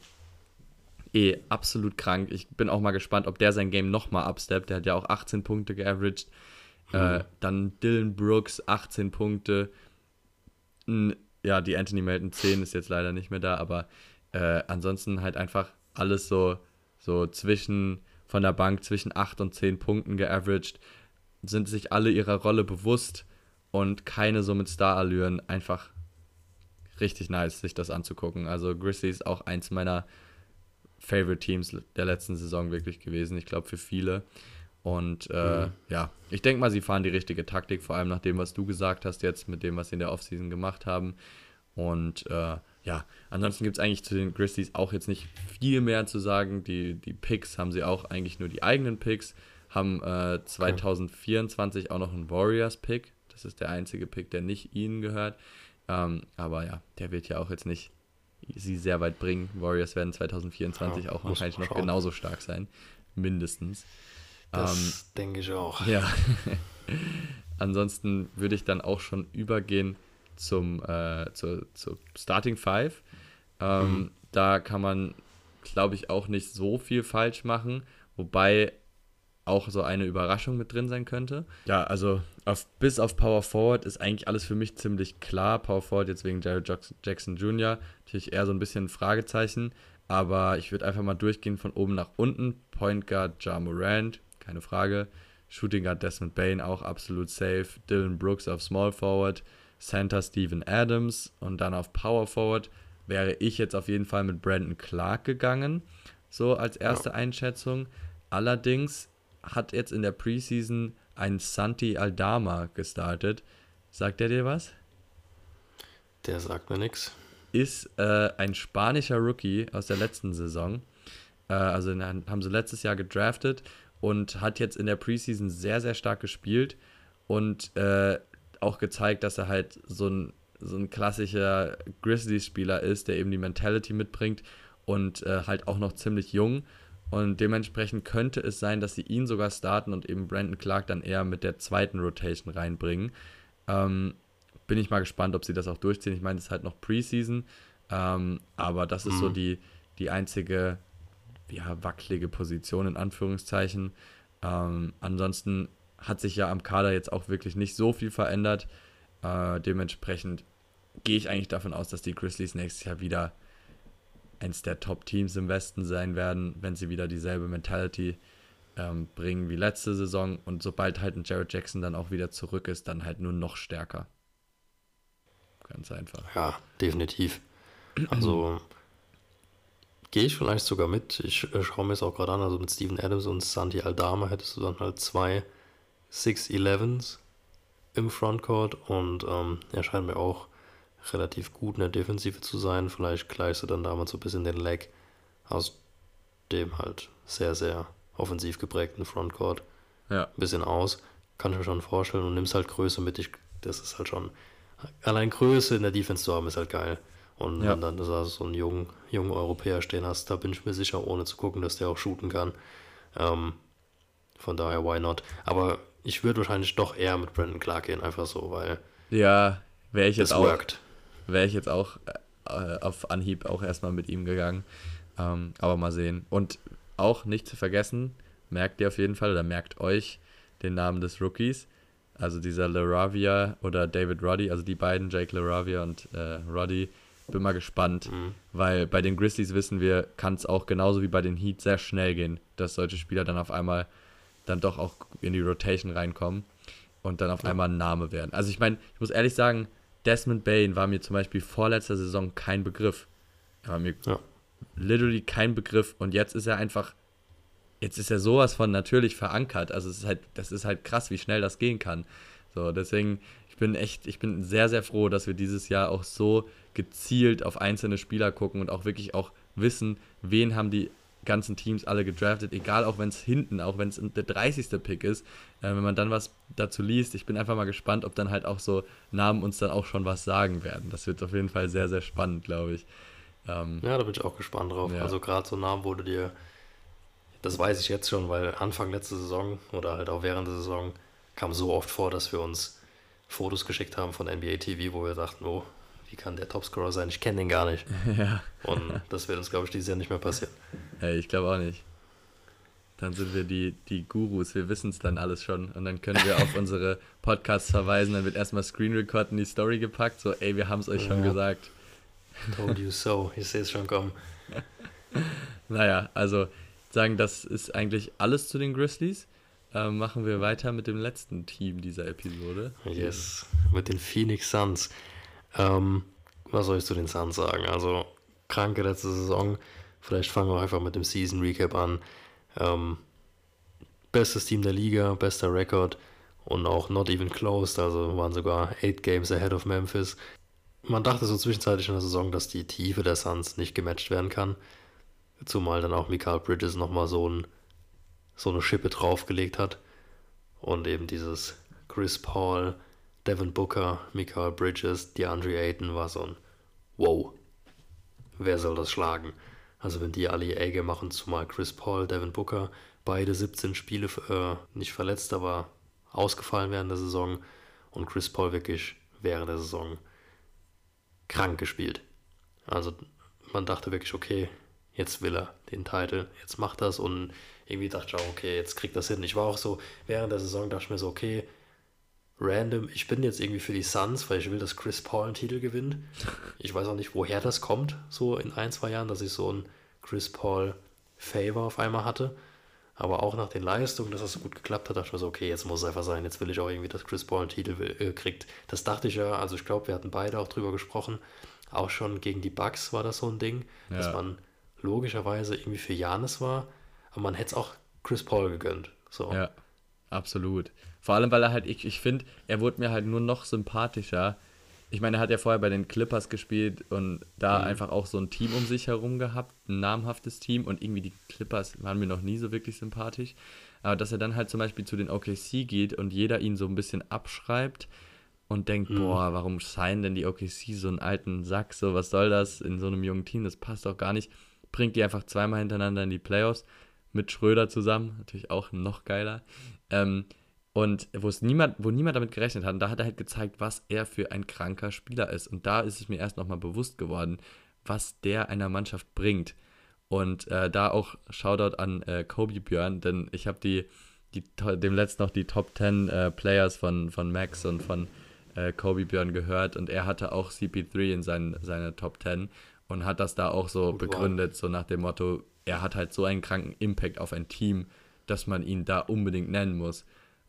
Eh, absolut krank. Ich bin auch mal gespannt, ob der sein Game nochmal absteppt. Der hat ja auch 18 Punkte geaveraged. Äh, dann Dylan Brooks, 18 Punkte. N- Ja, die Anthony Melton 10 ist jetzt leider nicht mehr da, aber äh, ansonsten halt einfach alles so, so zwischen von der Bank zwischen 8 und 10 Punkten geaveraged. Sind sich alle ihrer Rolle bewusst und keine so mit Star-Allüren. Einfach richtig nice, sich das anzugucken. Also Grizzlies auch eins meiner Favorite Teams der letzten Saison wirklich gewesen. Ich glaube für viele. Und äh, ja, ich denke mal, sie fahren die richtige Taktik, vor allem nach dem, was du gesagt hast jetzt, mit dem, was sie in der Offseason gemacht haben. Und äh, ja, ansonsten gibt es eigentlich zu den Grizzlies auch jetzt nicht viel mehr zu sagen. Die, die Picks haben sie auch eigentlich nur die eigenen Picks, haben äh, 2024 auch noch einen Warriors-Pick. Das ist der einzige Pick, der nicht ihnen gehört. Ähm, aber ja, der wird ja auch jetzt nicht sie sehr weit bringen. Warriors werden 2024 Ja, auch wahrscheinlich noch schauen. genauso stark sein. Mindestens. Das denke ich auch. Ähm, Ja. *laughs* Ansonsten würde ich dann auch schon übergehen zum äh, zur, zur Starting Five. Ähm, Da kann man, glaube ich, auch nicht so viel falsch machen, wobei auch so eine Überraschung mit drin sein könnte. Ja, also auf, bis auf Power Forward ist eigentlich alles für mich ziemlich klar. Power Forward jetzt wegen Jared Jackson- Jr. natürlich eher so ein bisschen ein Fragezeichen, aber ich würde einfach mal durchgehen von oben nach unten. Point Guard Ja Morant, keine Frage. Shooting Guard Desmond Bain auch absolut safe. Dylan Brooks auf Small Forward. Center Steven Adams und dann auf Power Forward wäre ich jetzt auf jeden Fall mit Brandon Clark gegangen, so als erste Einschätzung. Allerdings hat jetzt in der Preseason ein Santi Aldama gestartet. Sagt er dir was? Der sagt mir nichts. Ist äh, ein spanischer Rookie aus der letzten Saison. Äh, also den haben sie letztes Jahr gedraftet und hat jetzt in der Preseason sehr, sehr stark gespielt und äh, auch gezeigt, dass er halt so ein, so ein klassischer Grizzlies-Spieler ist, der eben die Mentality mitbringt und äh, halt auch noch ziemlich jung. Und dementsprechend könnte es sein, dass sie ihn sogar starten und eben Brandon Clark dann eher mit der zweiten Rotation reinbringen. Ähm, bin ich mal gespannt, ob sie das auch durchziehen. Ich meine, es ist halt noch Preseason, ähm, aber das ist so Mhm. die, die einzige ja, wackelige Position in Anführungszeichen. Ähm, ansonsten hat sich ja am Kader jetzt auch wirklich nicht so viel verändert. Äh, dementsprechend gehe ich eigentlich davon aus, dass die Grizzlies nächstes Jahr wieder eins der Top-Teams im Westen sein werden, wenn sie wieder dieselbe Mentality ähm, bringen wie letzte Saison. Und sobald halt ein Jared Jackson dann auch wieder zurück ist, dann halt nur noch stärker. Ganz einfach. Ja, definitiv. Also gehe ich vielleicht sogar mit. Ich äh, schaue mir es auch gerade an. Also mit Steven Adams und Santi Aldama hättest du dann halt zwei 6-11s im Frontcourt und ähm, er mir auch relativ gut in der Defensive zu sein. Vielleicht gleichst du dann damals so ein bisschen den Lag aus dem halt sehr, sehr offensiv geprägten Frontcourt Ja. ein bisschen aus. Kann ich mir schon vorstellen und nimmst halt Größe mit. Ich, das ist halt schon. Allein Größe in der Defense zu haben, ist halt geil. Und Ja. wenn dann da so einen jungen, jungen Europäer stehen hast, da bin ich mir sicher, ohne zu gucken, dass der auch shooten kann. Ähm, von daher, why not? Aber ich würde wahrscheinlich doch eher mit Brandon Clark gehen, einfach so, weil Ja, wäre ich jetzt auch, worked. Wäre ich jetzt auch äh, auf Anhieb auch erstmal mit ihm gegangen. Ähm, aber mal sehen. Und auch nicht zu vergessen, merkt ihr auf jeden Fall oder merkt euch den Namen des Rookies. Also dieser LaRavia oder David Roddy, also die beiden, Jake LaRavia und äh, Roddy. Bin mal gespannt, Mhm. weil bei den Grizzlies wissen wir, kann es auch genauso wie bei den Heat sehr schnell gehen, dass solche Spieler dann auf einmal dann doch auch in die Rotation reinkommen und dann auf einmal ein Name werden. Also ich meine, ich muss ehrlich sagen, Desmond Bain war mir zum Beispiel vorletzter Saison kein Begriff. Er war mir Ja. literally kein Begriff und jetzt ist er einfach, jetzt ist er sowas von natürlich verankert. Also es ist halt, das ist halt krass, wie schnell das gehen kann. So, deswegen, ich bin echt, ich bin sehr, sehr froh, dass wir dieses Jahr auch so gezielt auf einzelne Spieler gucken und auch wirklich auch wissen, wen haben die ganzen Teams alle gedraftet, egal auch wenn es hinten, auch wenn es der 30. Pick ist, äh, wenn man dann was dazu liest, ich bin einfach mal gespannt, ob dann halt auch so Namen uns dann auch schon was sagen werden. Das wird auf jeden Fall sehr, sehr spannend, glaube ich. Ähm, Ja, da bin ich auch gespannt drauf. Ja. Also gerade so Namen wurde dir, das weiß ich jetzt schon, weil Anfang letzte Saison oder halt auch während der Saison kam so oft vor, dass wir uns Fotos geschickt haben von NBA TV, wo wir dachten, oh, wie kann der Topscorer sein? Ich kenne den gar nicht. *laughs* ja. Und das wird uns, glaube ich, dieses Jahr nicht mehr passieren. Hey, ich glaube auch nicht. Dann sind wir die, die Gurus, wir wissen es dann alles schon. Und dann können wir auf *laughs* unsere Podcasts verweisen. Dann wird erstmal Screen Record in die Story gepackt. So, ey, wir haben es euch schon Ja. gesagt. Told you so. Ich sehe es schon kommen. *laughs* Naja, also sagen, das ist eigentlich alles zu den Grizzlies. Ähm, machen wir weiter mit dem letzten Team dieser Episode. Yes, mit den Phoenix Suns. Ähm, was soll ich zu den Suns sagen? Also, kranke letzte Saison. Vielleicht fangen wir einfach mit dem Season Recap an. Ähm, bestes Team der Liga, bester Rekord und auch not even closed, also waren sogar 8 Games ahead of Memphis. Man dachte so zwischenzeitlich in der Saison, dass die Tiefe der Suns nicht gematcht werden kann. Zumal dann auch Mikael Bridges nochmal so, ein, so eine Schippe draufgelegt hat. Und eben dieses Chris Paul, Devin Booker, Mikael Bridges, DeAndre Ayton war so ein Wow. Wer soll das schlagen? Also wenn die alle ihr Ege machen, zumal Chris Paul, Devin Booker, beide 17 Spiele äh, nicht verletzt, aber ausgefallen während der Saison und Chris Paul wirklich während der Saison krank gespielt. Also man dachte wirklich, okay, jetzt will er den Titel, jetzt macht das und irgendwie dachte ich auch, okay, jetzt kriegt das hin. Ich war auch so, während der Saison dachte ich mir so, okay, random, ich bin jetzt irgendwie für die Suns, weil ich will, dass Chris Paul einen Titel gewinnt. Ich weiß auch nicht, woher das kommt, so in ein, zwei Jahren, dass ich so ein Chris Paul Favor auf einmal hatte. Aber auch nach den Leistungen, dass das so gut geklappt hat, dachte ich mir so, okay, jetzt muss es einfach sein. Jetzt will ich auch irgendwie, dass Chris Paul einen Titel will, äh, kriegt. Das dachte ich ja, also ich glaube, wir hatten beide auch drüber gesprochen. Auch schon gegen die Bucks war das so ein Ding, dass Ja. man logischerweise irgendwie für Janis war, aber man hätte es auch Chris Paul gegönnt. So. Ja, absolut. Vor allem, weil er halt, ich, ich finde, er wurde mir halt nur noch sympathischer. Ich meine, er hat ja vorher bei den Clippers gespielt und da einfach auch so ein Team um sich herum gehabt, ein namhaftes Team und irgendwie die Clippers waren mir noch nie so wirklich sympathisch. Aber dass er dann halt zum Beispiel zu den OKC geht und jeder ihn so ein bisschen abschreibt und denkt, boah, warum sein denn die OKC so einen alten Sack, so was soll das in so einem jungen Team, das passt doch gar nicht. Bringt die einfach zweimal hintereinander in die Playoffs mit Schröder zusammen, natürlich auch noch geiler. Ähm, und wo es niemand, wo niemand damit gerechnet hat, und da hat er halt gezeigt, was er für ein kranker Spieler ist. Und da ist es mir erst nochmal bewusst geworden, was der einer Mannschaft bringt. Und äh, da auch Shoutout an äh, Kobe Björn, denn ich habe die, die, dem letzten noch die Top 10 äh, Players von, von Max und von äh, Kobe Björn gehört und er hatte auch CP3 in seinen, seine Top 10 und hat das da auch so Wow. begründet, so nach dem Motto, er hat halt so einen kranken Impact auf ein Team, dass man ihn da unbedingt nennen muss,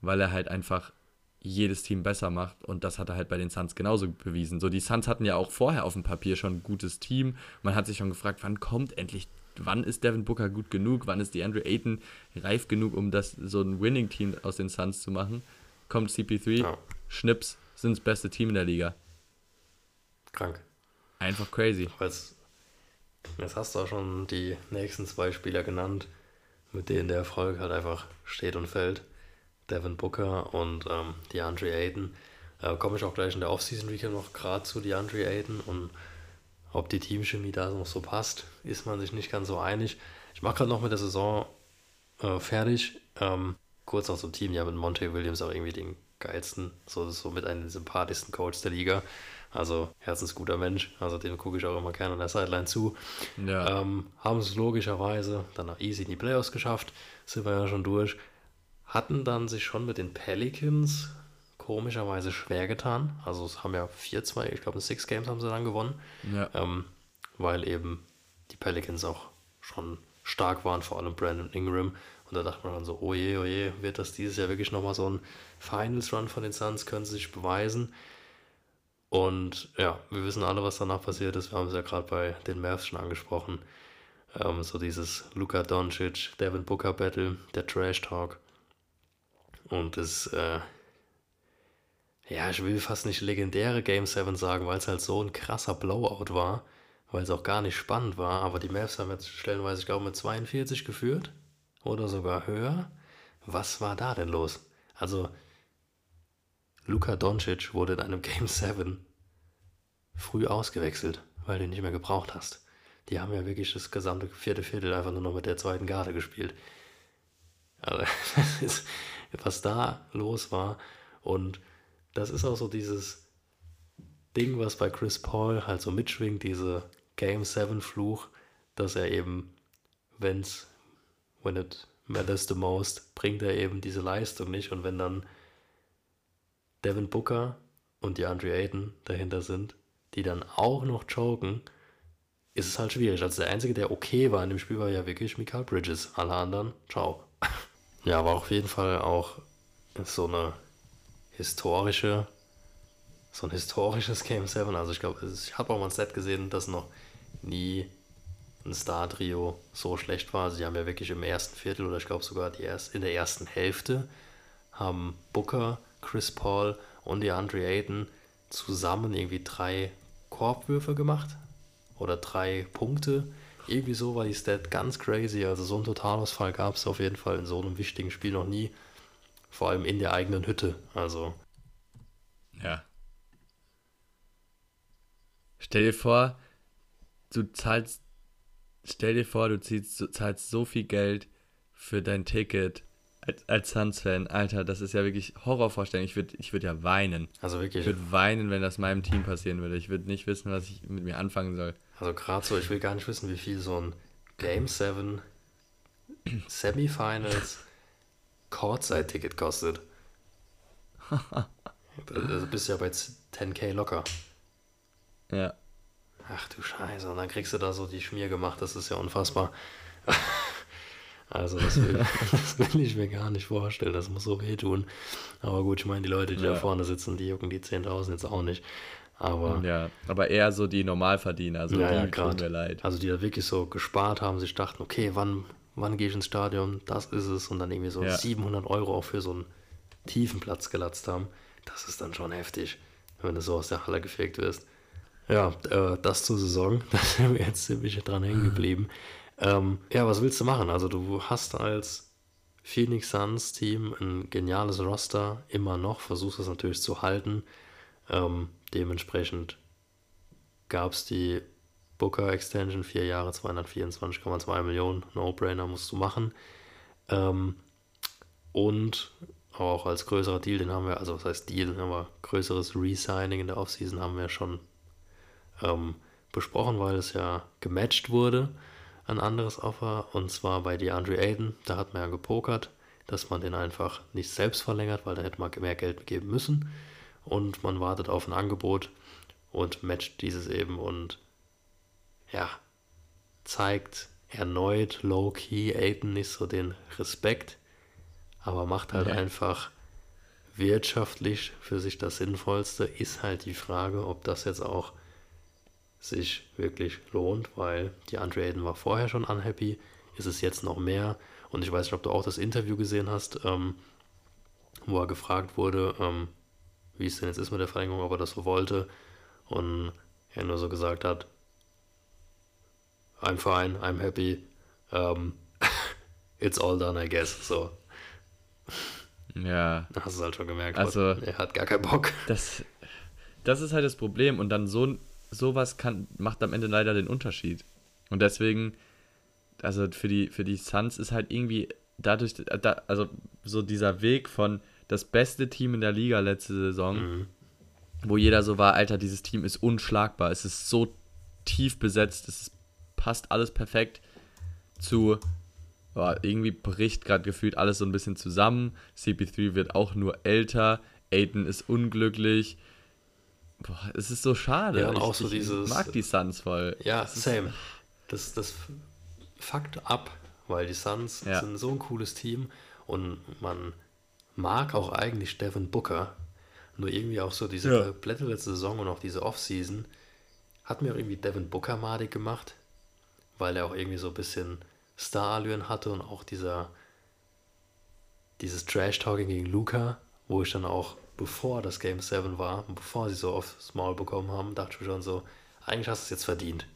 weil er halt einfach jedes Team besser macht und das hat er halt bei den Suns genauso bewiesen. So, die Suns hatten ja auch vorher auf dem Papier schon ein gutes Team. Man hat sich schon gefragt, wann kommt endlich wann ist Devin Booker gut genug, wann ist die Andrew Ayton reif genug, um das so ein Winning-Team aus den Suns zu machen. Kommt CP3, Ja. Schnips, sind das beste Team in der Liga. Krank. Einfach crazy. Jetzt, jetzt hast du auch schon die nächsten zwei Spieler genannt, mit denen der Erfolg halt einfach steht und fällt. Devin Booker und ähm, DeAndre Ayton. Äh, Komme ich auch gleich in der Offseason Weekend noch gerade zu DeAndre Ayton und ob die Teamchemie da noch so passt, ist man sich nicht ganz so einig. Ich mache gerade noch mit der Saison äh, fertig. Ähm, kurz noch zum Team, ja mit Monte Williams auch irgendwie den geilsten, so, so mit einem sympathischsten Coach der Liga. Also herzensguter Mensch, also dem gucke ich auch immer gerne an der Sideline zu. Ja. Ähm, haben es logischerweise dann auch easy in die Playoffs geschafft, sind wir ja schon durch. Hatten dann sich schon mit den Pelicans komischerweise schwer getan. Also es haben ja 4-2, ich glaube in Six Games haben sie dann gewonnen, ja. ähm, weil eben die Pelicans auch schon stark waren, vor allem Brandon Ingram. Und da dachte man dann so, oh je, oh je, wird das dieses Jahr wirklich nochmal so ein Finals-Run von den Suns, können sie sich beweisen. Und ja, wir wissen alle, was danach passiert ist. Wir haben es ja gerade bei den Mavs schon angesprochen. Ähm, so dieses Luka Doncic, Devin Booker Battle, der Trash Talk. Und das, äh, ja, ich will fast nicht legendäre Game 7 sagen, weil es halt so ein krasser Blowout war, weil es auch gar nicht spannend war. Aber die Mavs haben jetzt stellenweise, ich glaube, mit 42 geführt oder sogar höher. Was war da denn los? Also, Luka Doncic wurde in einem *laughs* Game 7 früh ausgewechselt, weil du ihn nicht mehr gebraucht hast. Die haben ja wirklich das gesamte vierte Viertel einfach nur noch mit der zweiten Garde gespielt. Also, *laughs* das ist, was da los war. Und das ist auch so dieses Ding, was bei Chris Paul halt so mitschwingt, diese Game 7 Fluch, dass er eben, wenn's, when it matters the most, bringt er eben diese Leistung nicht. Und wenn dann Devin Booker und die Andre Ayton dahinter sind, die dann auch noch choken, ist es halt schwierig. Also der Einzige, der okay war in dem Spiel, war ja wirklich Mikael Bridges. Alle anderen, ciao. Ja, aber auf jeden Fall auch so eine historische, so ein historisches Game 7. Also ich glaube, ich habe auch mal ein Set gesehen, dass noch nie ein Star-Trio so schlecht war. Sie haben ja wirklich im ersten Viertel oder ich glaube sogar die erst, in der ersten Hälfte haben Booker, Chris Paul und die Andre Ayton zusammen irgendwie drei Korbwürfe gemacht oder drei Punkte. Irgendwie so war die Stat ganz crazy. Also so einen Totalausfall gab es auf jeden Fall in so einem wichtigen Spiel noch nie. Vor allem in der eigenen Hütte. Also Ja. Stell dir vor, du zahlst, stell dir vor, du ziehst, du zahlst so viel Geld für dein Ticket als, als Suns-Fan. Alter, das ist ja wirklich Horrorvorstellung. Ich würde ich würd ja weinen. Also wirklich. Ich würde weinen, wenn das meinem Team passieren würde. Ich würde nicht wissen, was ich mit mir anfangen soll. Also gerade so, ich will gar nicht wissen, wie viel so ein Game 7 Semifinals Courtside-Ticket kostet. Also bist du ja bei 10k locker. Ja. Ach du Scheiße, und dann kriegst du da so die Schmier gemacht, das ist ja unfassbar. *laughs* Also das will, *laughs* das will ich mir gar nicht vorstellen, das muss so wehtun. Aber gut, ich meine, die Leute, die Ja. da vorne sitzen, die jucken die 10.000 jetzt auch nicht. Aber Ja, aber eher so die Normalverdiener, also Ja, ja, die tun grad. mir leid. Also die da wirklich so gespart haben, sich dachten, okay, wann, wann gehe ich ins Stadion? Das ist es. Und dann irgendwie so Ja. 700 Euro auch für so einen tiefen Platz gelatzt haben. Das ist dann schon heftig, wenn du so aus der Halle gefegt wirst. Ja, äh, das zur Saison. *laughs* Da sind wir jetzt ziemlich dran hängen geblieben. ähm, ja, was willst du machen? Also du hast als Phoenix Suns Team ein geniales Roster immer noch, versuchst es natürlich zu halten. Ähm, dementsprechend gab es die Booker Extension, vier Jahre, 224,2 Millionen. No-Brainer musst du machen. Ähm, und auch als größerer Deal, den haben wir, also was heißt Deal, aber größeres Resigning in der Offseason haben wir schon ähm, besprochen, weil es ja gematcht wurde, ein anderes Offer, und zwar bei DeAndre Ayton. Da hat man ja gepokert, dass man den einfach nicht selbst verlängert, weil da hätte man mehr Geld geben müssen. Und man wartet auf ein Angebot und matcht dieses eben und ja, zeigt erneut low-key Ayton nicht so den Respekt, aber macht halt Ja. einfach wirtschaftlich für sich das Sinnvollste. Ist halt die Frage, ob das jetzt auch sich wirklich lohnt, weil die Andre Ayton war vorher schon unhappy, ist es jetzt noch mehr. Und ich weiß nicht, ob du auch das Interview gesehen hast, ähm, wo er gefragt wurde, ähm, wie es denn jetzt ist mit der Verlängerung, ob er das so wollte. Und er nur so gesagt hat, I'm fine, I'm happy, um, *laughs* it's all done, I guess. So, Ja, hast du es halt schon gemerkt. Also- er hat gar keinen Bock. das, das ist halt das Problem. Und dann so sowas kann, macht am Ende leider den Unterschied. Und deswegen, also für die, für die Suns ist halt irgendwie dadurch, da, also so dieser Weg von das beste Team in der Liga letzte Saison, Mhm. wo jeder so war, Alter, dieses Team ist unschlagbar, es ist so tief besetzt, es ist, passt alles perfekt zu, boah, irgendwie bricht gerade gefühlt alles so ein bisschen zusammen. CP3 wird auch nur älter, Aiden ist unglücklich. Boah, es ist so schade. Ja, und ich, auch so ich dieses- mag die Suns voll. Ja, ist- same. Das, das fuckt ab, weil die Suns Ja. sind so ein cooles Team und man mag auch eigentlich Devin Booker. Nur irgendwie auch so diese Ja. komplette letzte Saison und auch diese Offseason hat mir auch irgendwie Devin Booker madig gemacht, weil er auch irgendwie so ein bisschen Star-Allüren hatte und auch dieser dieses Trash-Talking gegen Luca, wo ich dann auch, bevor das Game 7 war und bevor sie so aufs Maul bekommen haben, dachte ich mir schon so, eigentlich hast du es jetzt verdient.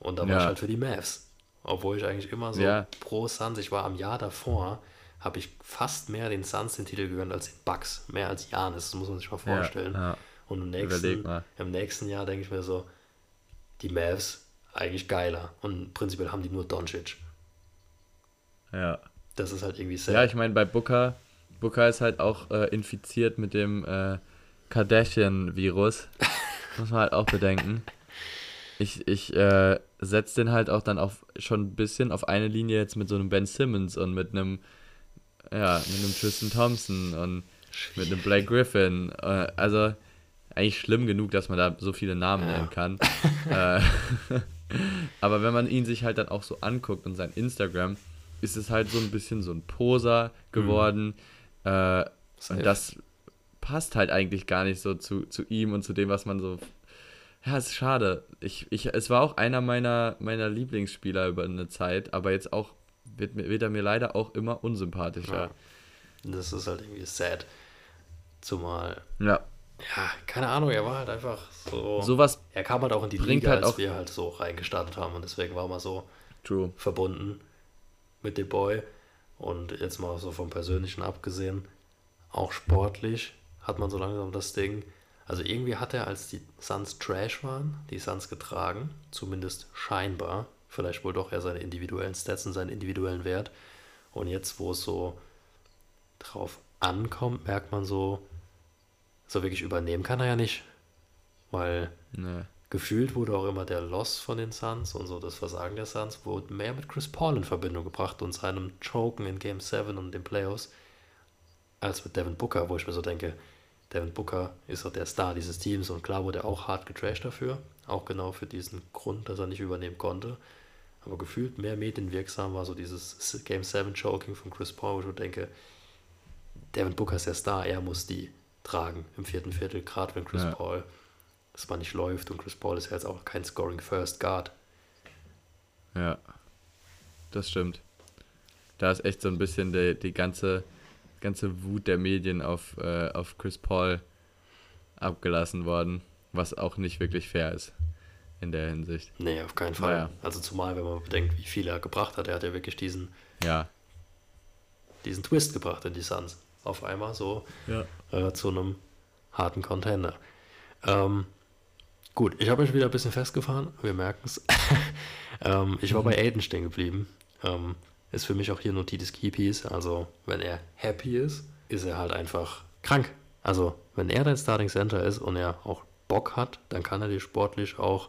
Und dann war Ja. ich halt für die Mavs. Obwohl ich eigentlich immer so Ja. pro Suns, ich war am Jahr davor, habe ich fast mehr den Suns den Titel gegönnt als den Bucks. Mehr als Janis, das muss man sich mal Ja, vorstellen. ja. Und im nächsten, im nächsten Jahr denke ich mir so, die Mavs eigentlich geiler. Und prinzipiell haben die nur Doncic. Ja. Das ist halt irgendwie sad. Ja, ich meine, bei Booker, Booker ist halt auch äh, infiziert mit dem äh, Kardashian-Virus. *laughs* Muss man halt auch bedenken. Ich, ich äh, setze den halt auch dann auf schon ein bisschen auf eine Linie jetzt mit so einem Ben Simmons und mit einem, ja, mit einem Tristan Thompson und mit einem Blake Griffin. Äh, also eigentlich schlimm genug, dass man da so viele Namen nennen kann. *laughs* äh, *laughs* aber wenn man ihn sich halt dann auch so anguckt und sein Instagram, ist es halt so ein bisschen so ein Poser geworden. Äh, Safe. und das passt halt eigentlich gar nicht so zu, zu ihm und zu dem, was man so. Ja, ist schade. Ich, ich, es war auch einer meiner, meiner Lieblingsspieler über eine Zeit, aber jetzt auch wird, wird er mir leider auch immer unsympathischer. Das ist halt irgendwie sad. Zumal, Ja. ja, keine Ahnung, er war halt einfach so. Sowas er kam halt auch in die Liga, halt als wir halt so reingestartet haben und deswegen war man so true. verbunden mit dem Boy. Und jetzt mal so vom Persönlichen abgesehen, auch sportlich hat man so langsam das Ding. Also irgendwie hat er, als die Suns Trash waren, die Suns getragen, zumindest scheinbar. Vielleicht wohl doch eher seine individuellen Stats und seinen individuellen Wert. Und jetzt, wo es so drauf ankommt, merkt man so, so wirklich übernehmen kann er ja nicht. Weil Ne. gefühlt wurde auch immer der Loss von den Suns und so das Versagen der Suns wurde mehr mit Chris Paul in Verbindung gebracht und seinem Choken in Game 7 und den Playoffs als mit Devin Booker, wo ich mir so denke, Devin Booker ist doch der Star dieses Teams und klar wurde er auch hart getrashed dafür, auch genau für diesen Grund, dass er nicht übernehmen konnte. Aber gefühlt mehr medienwirksam war so dieses Game 7 Choking von Chris Paul, wo ich denke, Devin Booker ist der Star, er muss die tragen im vierten Viertel, gerade wenn Chris Ja. Paul das mal nicht läuft und Chris Paul ist ja jetzt auch kein Scoring First Guard. Ja. Das stimmt. Da ist echt so ein bisschen die, die ganze, ganze Wut der Medien auf, äh, auf Chris Paul abgelassen worden, was auch nicht wirklich fair ist in der Hinsicht. Nee, auf keinen Fall. Naja. Also zumal, wenn man bedenkt, wie viel er gebracht hat. Er hat ja wirklich diesen, Ja. diesen Twist gebracht in die Suns. Auf einmal so Ja. äh, zu einem harten Contender. Ähm, gut, ich habe mich wieder ein bisschen festgefahren. Wir merken es. *laughs* ähm, ich war bei Aiden stehen geblieben. Ähm, ist für mich auch hier nur Titus Keepies. Also, wenn er happy ist, ist er halt einfach krank. Also, wenn er dein Starting Center ist und er auch Bock hat, dann kann er dir sportlich auch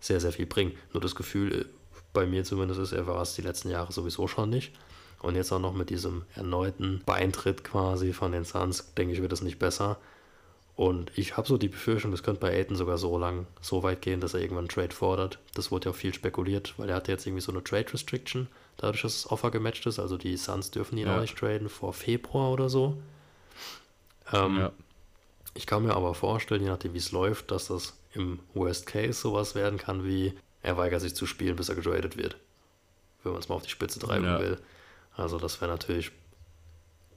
sehr, sehr viel bringen. Nur das Gefühl, äh, bei mir zumindest ist, er war es die letzten Jahre sowieso schon nicht. Und jetzt auch noch mit diesem erneuten Beintritt quasi von den Suns, denke ich, wird es nicht besser. Und ich habe so die Befürchtung, das könnte bei Aiden sogar so lang, so weit gehen, dass er irgendwann einen Trade fordert. Das wurde ja auch viel spekuliert, weil er hatte jetzt irgendwie so eine Trade Restriction, dadurch, dass das Offer gematcht ist. Also die Suns dürfen ihn Ja. auch nicht traden vor Februar oder so. Ähm, ja. Ich kann mir aber vorstellen, je nachdem wie es läuft, dass das im Worst Case sowas werden kann wie, er weigert sich zu spielen, bis er getradet wird. Wenn man es mal auf die Spitze treiben Ja. will. Also das wäre natürlich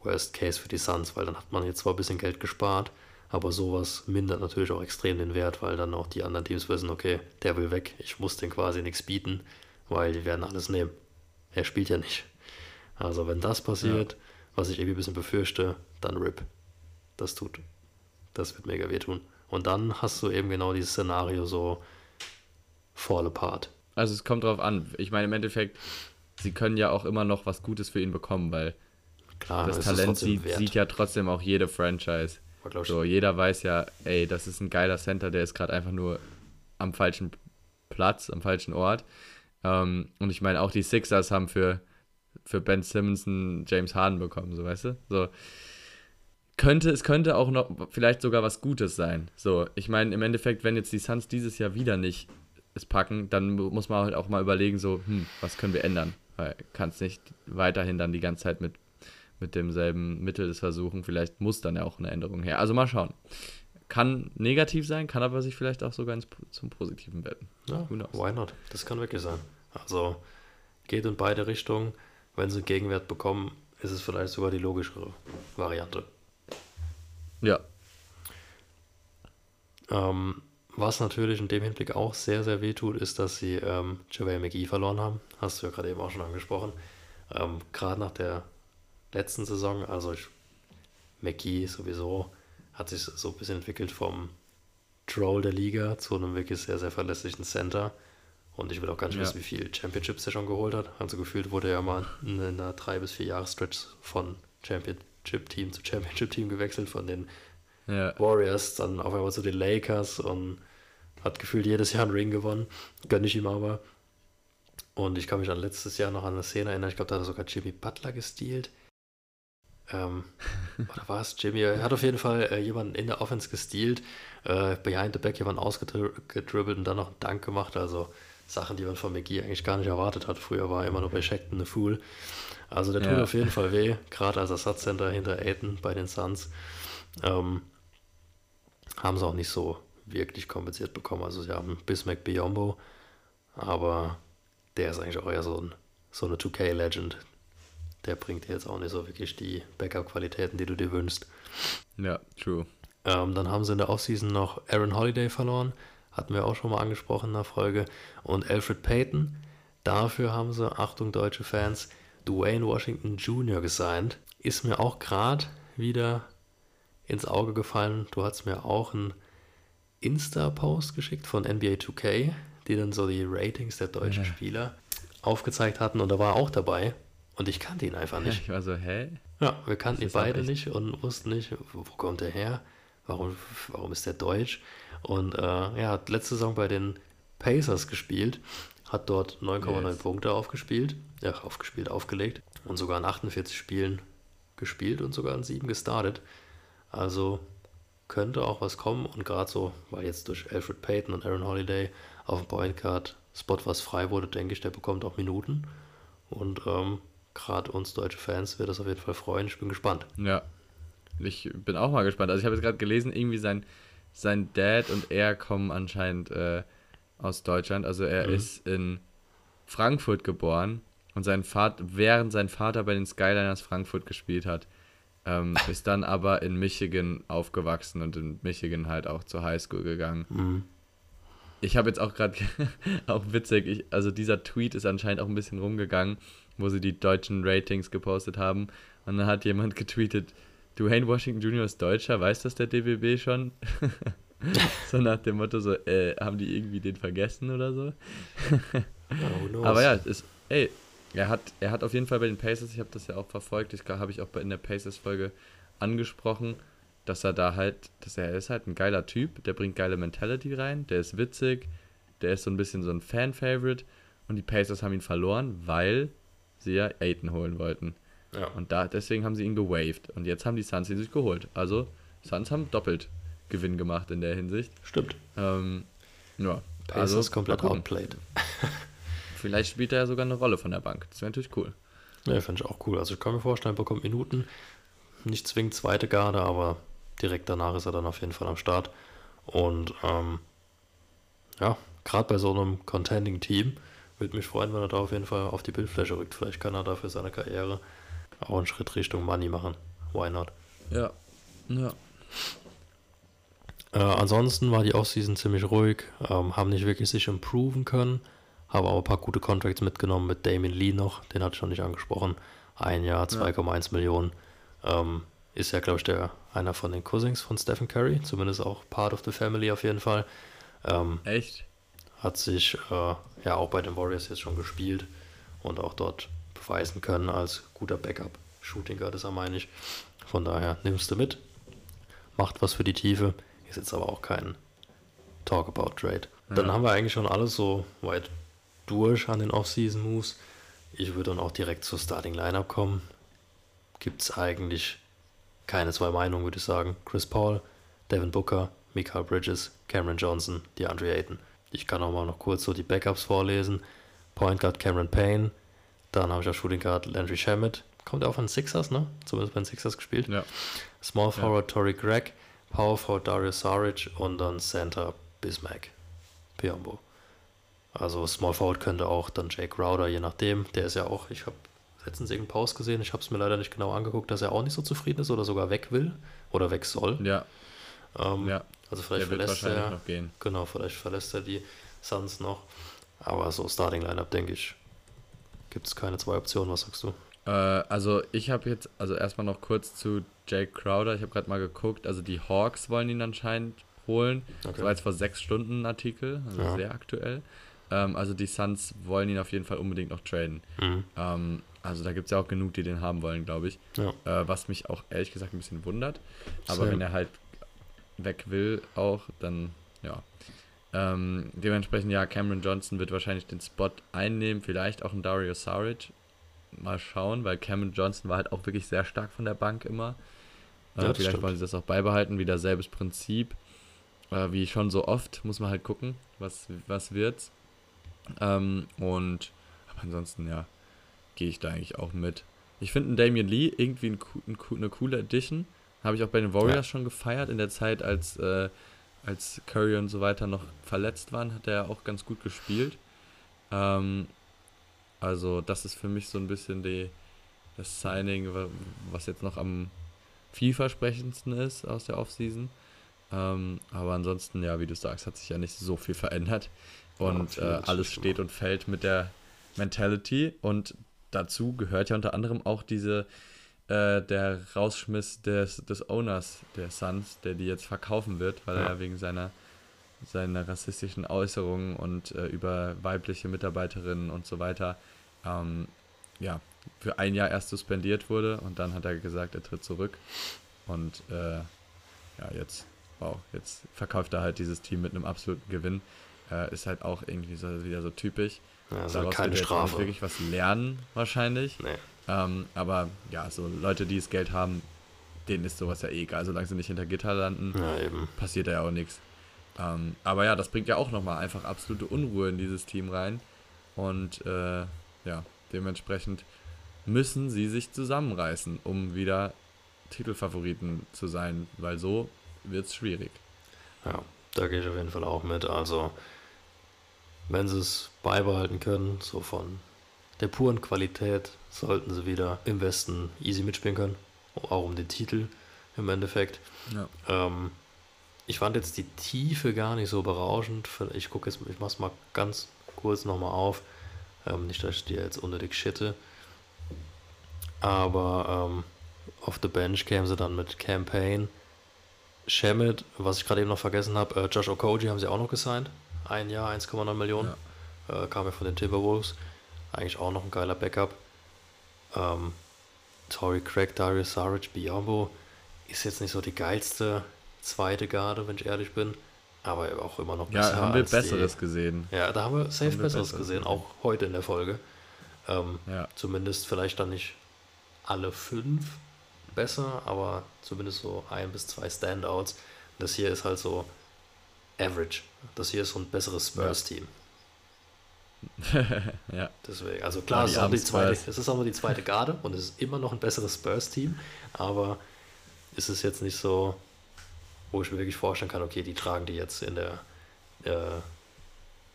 Worst Case für die Suns, weil dann hat man jetzt zwar ein bisschen Geld gespart, aber sowas mindert natürlich auch extrem den Wert, weil dann auch die anderen Teams wissen, okay, der will weg, ich muss den quasi nichts bieten, weil die werden alles nehmen. Er spielt ja nicht. Also wenn das passiert, was ich irgendwie ein bisschen befürchte, dann RIP. Das tut. Das wird mega wehtun. Und dann hast du eben genau dieses Szenario so fall apart. Also es kommt drauf an. Ich meine, im Endeffekt, sie können ja auch immer noch was Gutes für ihn bekommen, weil Klar, das Talent sieht, sieht ja trotzdem auch jede Franchise. So, jeder weiß ja, ey, das ist ein geiler Center, der ist gerade einfach nur am falschen Platz, am falschen Ort. Ähm, und ich meine, auch die Sixers haben für, für Ben Simmons einen James Harden bekommen, so weißt du? So. Könnte, es könnte auch noch vielleicht sogar was Gutes sein. So, ich meine, im Endeffekt, wenn jetzt die Suns dieses Jahr wieder nicht es packen, dann mu- muss man halt auch mal überlegen, so, hm, was können wir ändern? Weil kannst nicht weiterhin dann die ganze Zeit mit, mit demselben Mittel es versuchen. Vielleicht muss dann ja auch eine Änderung her. Also mal schauen. Kann negativ sein, kann aber sich vielleicht auch sogar ins, zum Positiven wenden. Ja, why not? Das kann wirklich sein. Also geht in beide Richtungen. Wenn sie einen Gegenwert bekommen, ist es vielleicht sogar die logischere Variante. Ja, Ähm, was natürlich in dem Hinblick auch sehr, sehr weh tut, ist, dass sie ähm, JaVale McGee verloren haben. Hast du ja gerade eben auch schon angesprochen. Ähm, gerade nach der letzten Saison, also ich, McGee sowieso hat sich so ein bisschen entwickelt vom Troll der Liga zu einem wirklich sehr, sehr verlässlichen Center. Und ich will auch gar nicht Ja. wissen, wie viele Championships er schon geholt hat. Also gefühlt wurde er mal in einer drei bis vier Jahre Stretch von Championship-Team zu Championship-Team gewechselt, von den ja, Warriors, dann auf einmal zu den Lakers und hat gefühlt jedes Jahr einen Ring gewonnen. Gönne ich ihm aber. Und ich kann mich an letztes Jahr noch an eine Szene erinnern, ich glaube, da hat er sogar Jimmy Butler gestealt. Ähm, *laughs* oder war es Jimmy? Er hat auf jeden Fall äh, jemanden in der Offense gestealt, äh, behind the back jemanden ausgedribbelt und dann noch einen Dank gemacht. Also Sachen, die man von McGee eigentlich gar nicht erwartet hat. Früher war er immer nur bei Shackton eine Fool. Also der tut Ja. auf jeden Fall weh, gerade als Ersatzcenter hinter Aiton bei den Suns. Ähm, haben sie auch nicht so wirklich kompensiert bekommen. Also sie haben Bismack Biombo, aber der ist eigentlich auch eher so, ein, so eine 2K-Legend. Der bringt dir jetzt auch nicht so wirklich die Backup-Qualitäten, die du dir wünschst. ja, true. Ähm, dann haben sie in der Offseason noch Aaron Holiday verloren. Hatten wir auch schon mal angesprochen in der Folge. Und Alfred Payton. Dafür haben sie, Achtung deutsche Fans, Dwayne Washington Jr. gesigned. Ist mir auch gerade wieder ins Auge gefallen. Du hast mir auch einen Insta-Post geschickt von NBA 2K, die dann so die Ratings der deutschen Spieler aufgezeigt hatten. Und da war er auch dabei. Und ich kannte ihn einfach nicht. Ich war so, hä? Ja, wir kannten ihn beide nicht und wussten nicht, wo, wo kommt er her, warum, warum ist der deutsch. Und äh, er hat letzte Saison bei den Pacers gespielt, hat dort 9,9 Yes. Punkte aufgespielt, ja, aufgespielt, aufgelegt und sogar in 48 Spielen gespielt und sogar in 7 gestartet. Also könnte auch was kommen und gerade so, weil jetzt durch Alfred Payton und Aaron Holiday auf dem Point Guard Spot was frei wurde, denke ich, der bekommt auch Minuten. Und ähm, gerade uns deutsche Fans wird das auf jeden Fall freuen. Ich bin gespannt. Ja. Ich bin auch mal gespannt. Also ich habe jetzt gerade gelesen, irgendwie sein, sein Dad und er kommen anscheinend äh, aus Deutschland. Also er Mhm. ist in Frankfurt geboren und sein Vater, während sein Vater bei den Skyliners Frankfurt gespielt hat, ähm, *laughs* ist dann aber in Michigan aufgewachsen und in Michigan halt auch zur Highschool gegangen. Mhm. Ich habe jetzt auch gerade, *laughs* auch witzig, ich, also dieser Tweet ist anscheinend auch ein bisschen rumgegangen, wo sie die deutschen Ratings gepostet haben. Und dann hat jemand *laughs* getweetet, Dwayne Washington Jr. ist Deutscher, weiß das der DBB schon? *laughs* so nach dem Motto, so, äh, haben die irgendwie den vergessen oder so? Knows? Aber ja, es ist, ey, er hat, er hat auf jeden Fall bei den Pacers, ich habe das ja auch verfolgt, das habe ich auch bei- in der Pacers-Folge angesprochen, dass er da halt, dass er, ist halt ein geiler Typ, der bringt geile Mentality rein, der ist witzig, der ist so ein bisschen so ein Fan-Favorite und die Pacers haben ihn verloren, weil sie ja Aiton holen wollten. Ja. Und da, deswegen haben sie ihn gewaved. Und jetzt haben die Suns ihn sich geholt. Also, Suns haben doppelt Gewinn gemacht in der Hinsicht. Stimmt. Ähm, ja, Pacers also, komplett outplayed. *laughs* Vielleicht spielt er ja sogar eine Rolle von der Bank. Das wäre natürlich cool. Ja, finde ich auch cool. Also ich kann mir vorstellen, er bekommt Minuten. Nicht zwingend zweite Garde, aber direkt danach ist er dann auf jeden Fall am Start. Und ähm, ja, gerade bei so einem Contending-Team, würde mich freuen, wenn er da auf jeden Fall auf die Bildfläche rückt. Vielleicht kann er da für seine Karriere auch einen Schritt Richtung Money machen. Why not? Ja. Ja. Äh, ansonsten war die Offseason ziemlich ruhig, ähm, haben nicht wirklich sich improven können, haben aber ein paar gute Contracts mitgenommen mit Damien Lee noch, den hatte ich schon nicht angesprochen. Ein Jahr, 2,1 Millionen. Ähm, ist ja, glaube ich, der, einer von den Cousins von Stephen Curry, zumindest auch part of the family auf jeden Fall. Ähm, Echt? hat sich äh, ja auch bei den Warriors jetzt schon gespielt und auch dort beweisen können als guter Backup. Shooting Guard ist er, meine ich. Von daher nimmst du mit, macht was für die Tiefe, ist jetzt aber auch kein Talk about Trade. Dann haben wir eigentlich schon alles so weit durch an den Off-Season Moves. Ich würde dann auch direkt zur Starting Lineup kommen. Gibt es eigentlich keine zwei Meinungen, würde ich sagen. Chris Paul, Devin Booker, Mikael Bridges, Cameron Johnson, DeAndre Ayton. Ich kann auch mal noch kurz so die Backups vorlesen. Point Guard Cameron Payne, dann habe ich auch Shooting Guard Landry Shamet. Kommt er auch von Sixers, ne? Zumindest bei den Sixers gespielt. Ja. Small Forward Tory Gregg, Power Forward Darius Saric und dann Center Bismack Piombo. Also Small Forward könnte auch dann Jake Crowder, je nachdem. Der ist ja auch, ich habe letztens irgendeinen Pause gesehen, ich habe es mir leider nicht genau angeguckt, dass er auch nicht so zufrieden ist oder sogar weg will oder weg soll. Ja. Ähm, Ja. Also vielleicht Der verlässt er, noch gehen. genau, vielleicht verlässt er die Suns noch. Aber so Starting Lineup, denke ich, gibt es keine zwei Optionen. Was sagst du? Äh, also ich habe jetzt, also erstmal noch kurz zu Jake Crowder. Ich habe gerade mal geguckt. Also die Hawks wollen ihn anscheinend holen. Das Okay. war jetzt vor sechs Stunden ein Artikel, also Ja. sehr aktuell. Ähm, also die Suns wollen ihn auf jeden Fall unbedingt noch traden. Mhm. Ähm, also da gibt es ja auch genug, die den haben wollen, glaube ich. Ja. Äh, was mich auch ehrlich gesagt ein bisschen wundert. Aber Same. wenn er halt weg will auch, dann ja. Ähm, dementsprechend, ja, Cameron Johnson wird wahrscheinlich den Spot einnehmen, vielleicht auch ein Dario Saric. Mal schauen, weil Cameron Johnson war halt auch wirklich sehr stark von der Bank immer. Äh, Ja, vielleicht stimmt. wollen sie das auch beibehalten, wieder selbes Prinzip. Äh, wie schon so oft, muss man halt gucken, was, was wird's. Ähm, und aber ansonsten, ja, gehe ich da eigentlich auch mit. Ich finde einen Damian Lee irgendwie ein, ein, eine coole Addition. Habe ich auch bei den Warriors Ja. schon gefeiert. In der Zeit, als, äh, als Curry und so weiter noch verletzt waren, hat er ja auch ganz gut gespielt. Ähm, also, das ist für mich so ein bisschen die, das Signing, wa- was jetzt noch am vielversprechendsten ist aus der Offseason. Ähm, aber ansonsten, ja, wie du sagst, hat sich ja nicht so viel verändert. Und viel äh, alles steht und fällt mit der Mentality. Und dazu gehört ja unter anderem auch diese, äh, der Rausschmiss des, des Owners der Suns, der die jetzt verkaufen wird, weil er Ja. ja wegen seiner, seiner rassistischen Äußerungen und äh, über weibliche Mitarbeiterinnen und so weiter, ähm, ja, für ein Jahr erst suspendiert wurde und dann hat er gesagt, er tritt zurück. Und äh, ja, jetzt, wow, jetzt verkauft er halt dieses Team mit einem absoluten Gewinn. Äh, ist halt auch irgendwie so, wieder so typisch. Ja, also Daraus keine wird er Strafe. wirklich was lernen, wahrscheinlich. Nee. Ähm, aber ja, so Leute, die das Geld haben, denen ist sowas ja eh egal. Solange sie nicht hinter Gitter landen, Ja, passiert da ja auch nichts. Ähm, aber ja, das bringt ja auch nochmal einfach absolute Unruhe in dieses Team rein. Und äh, ja, dementsprechend müssen sie sich zusammenreißen, um wieder Titelfavoriten zu sein, weil so wird es schwierig. Ja, da gehe ich auf jeden Fall auch mit. Also, wenn sie es beibehalten können, so von der puren Qualität, sollten sie wieder im Westen easy mitspielen können. Auch um den Titel im Endeffekt. Ja. Ähm, ich fand jetzt die Tiefe gar nicht so berauschend. Ich gucke jetzt, ich mach's mal ganz kurz nochmal auf. Ähm, nicht, dass ich dir jetzt unnötig shitte. Aber ähm, auf the bench kämen sie dann mit Campaign, Shemet, was ich gerade eben noch vergessen habe, äh, Josh Okoji haben sie auch noch gesigned. Ein Jahr, 1,9 Millionen. Äh, kam ja von den Timberwolves. Eigentlich auch noch ein geiler Backup. Ähm, Tory Craig, Darius Saric, Biombo ist jetzt nicht so die geilste zweite Garde, wenn ich ehrlich bin. Aber auch immer noch Ja, haben wir Besseres Die, gesehen. ja, da haben wir safe Haben wir Besseres Besseres gesehen, gesehen. auch heute in der Folge. Ähm, Ja. Zumindest vielleicht dann nicht alle fünf besser, aber zumindest so ein bis zwei Standouts. Das hier ist halt so average. Das hier ist so ein besseres Spurs-Team. Ja. *laughs* Deswegen, also klar, Ah, es, ist auch die zweite, es ist auch nur die zweite Garde und es ist immer noch ein besseres Spurs-Team, aber es ist jetzt nicht so, wo ich mir wirklich vorstellen kann, okay, die tragen die jetzt in der, äh,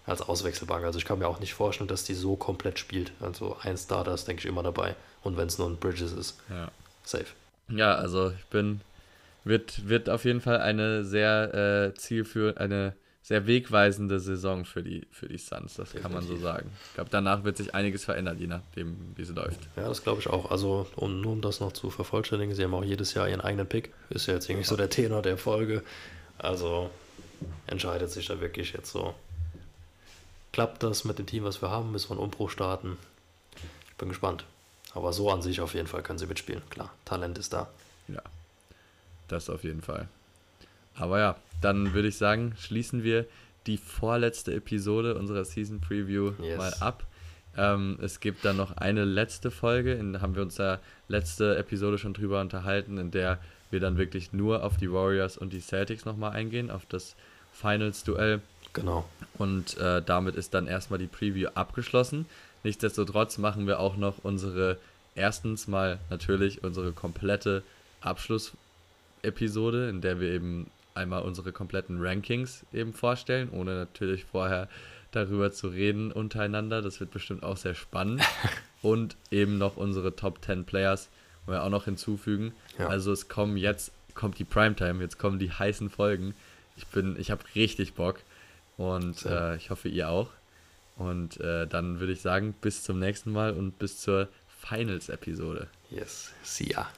als Auswechselbank. Also ich kann mir auch nicht vorstellen, dass die so komplett spielt. Also ein Starter ist, denke ich, immer dabei. Und wenn es nur ein Bridges ist, Ja. safe. Ja, also ich bin, wird, wird auf jeden Fall eine sehr äh, zielführende, eine sehr wegweisende Saison für die, für die Suns, das kann man so Definitiv. sagen. Ich glaube, danach wird sich einiges verändern, je nachdem, wie sie läuft. Ja, das glaube ich auch. Also, um, nur um das noch zu vervollständigen, sie haben auch jedes Jahr ihren eigenen Pick. Ist ja jetzt irgendwie so der Tenor der Folge. Also entscheidet sich da wirklich jetzt so. Klappt das mit dem Team, was wir haben? Müssen wir einen Umbruch starten? Ich bin gespannt. Aber so an sich auf jeden Fall können sie mitspielen. Klar, Talent ist da. Ja, das auf jeden Fall. Aber ja, dann würde ich sagen, schließen wir die vorletzte Episode unserer Season Preview Yes. mal ab. Ähm, es gibt dann noch eine letzte Folge, in der haben wir uns ja letzte Episode schon drüber unterhalten, in der wir dann wirklich nur auf die Warriors und die Celtics nochmal eingehen, auf das Finals-Duell. Genau. Und äh, damit ist dann erstmal die Preview abgeschlossen. Nichtsdestotrotz machen wir auch noch unsere, erstens mal natürlich unsere komplette Abschlussepisode, in der wir eben einmal unsere kompletten Rankings eben vorstellen, ohne natürlich vorher darüber zu reden untereinander. Das wird bestimmt auch sehr spannend. *laughs* Und eben noch unsere Top 10 Players wollen wir auch noch hinzufügen. Ja. Also es kommen jetzt, kommt die Primetime, jetzt kommen die heißen Folgen. Ich bin, ich habe richtig Bock und Sehr. äh, ich hoffe ihr auch. Und äh, dann würde ich sagen, bis zum nächsten Mal und bis zur Finals-Episode. Yes. See ya.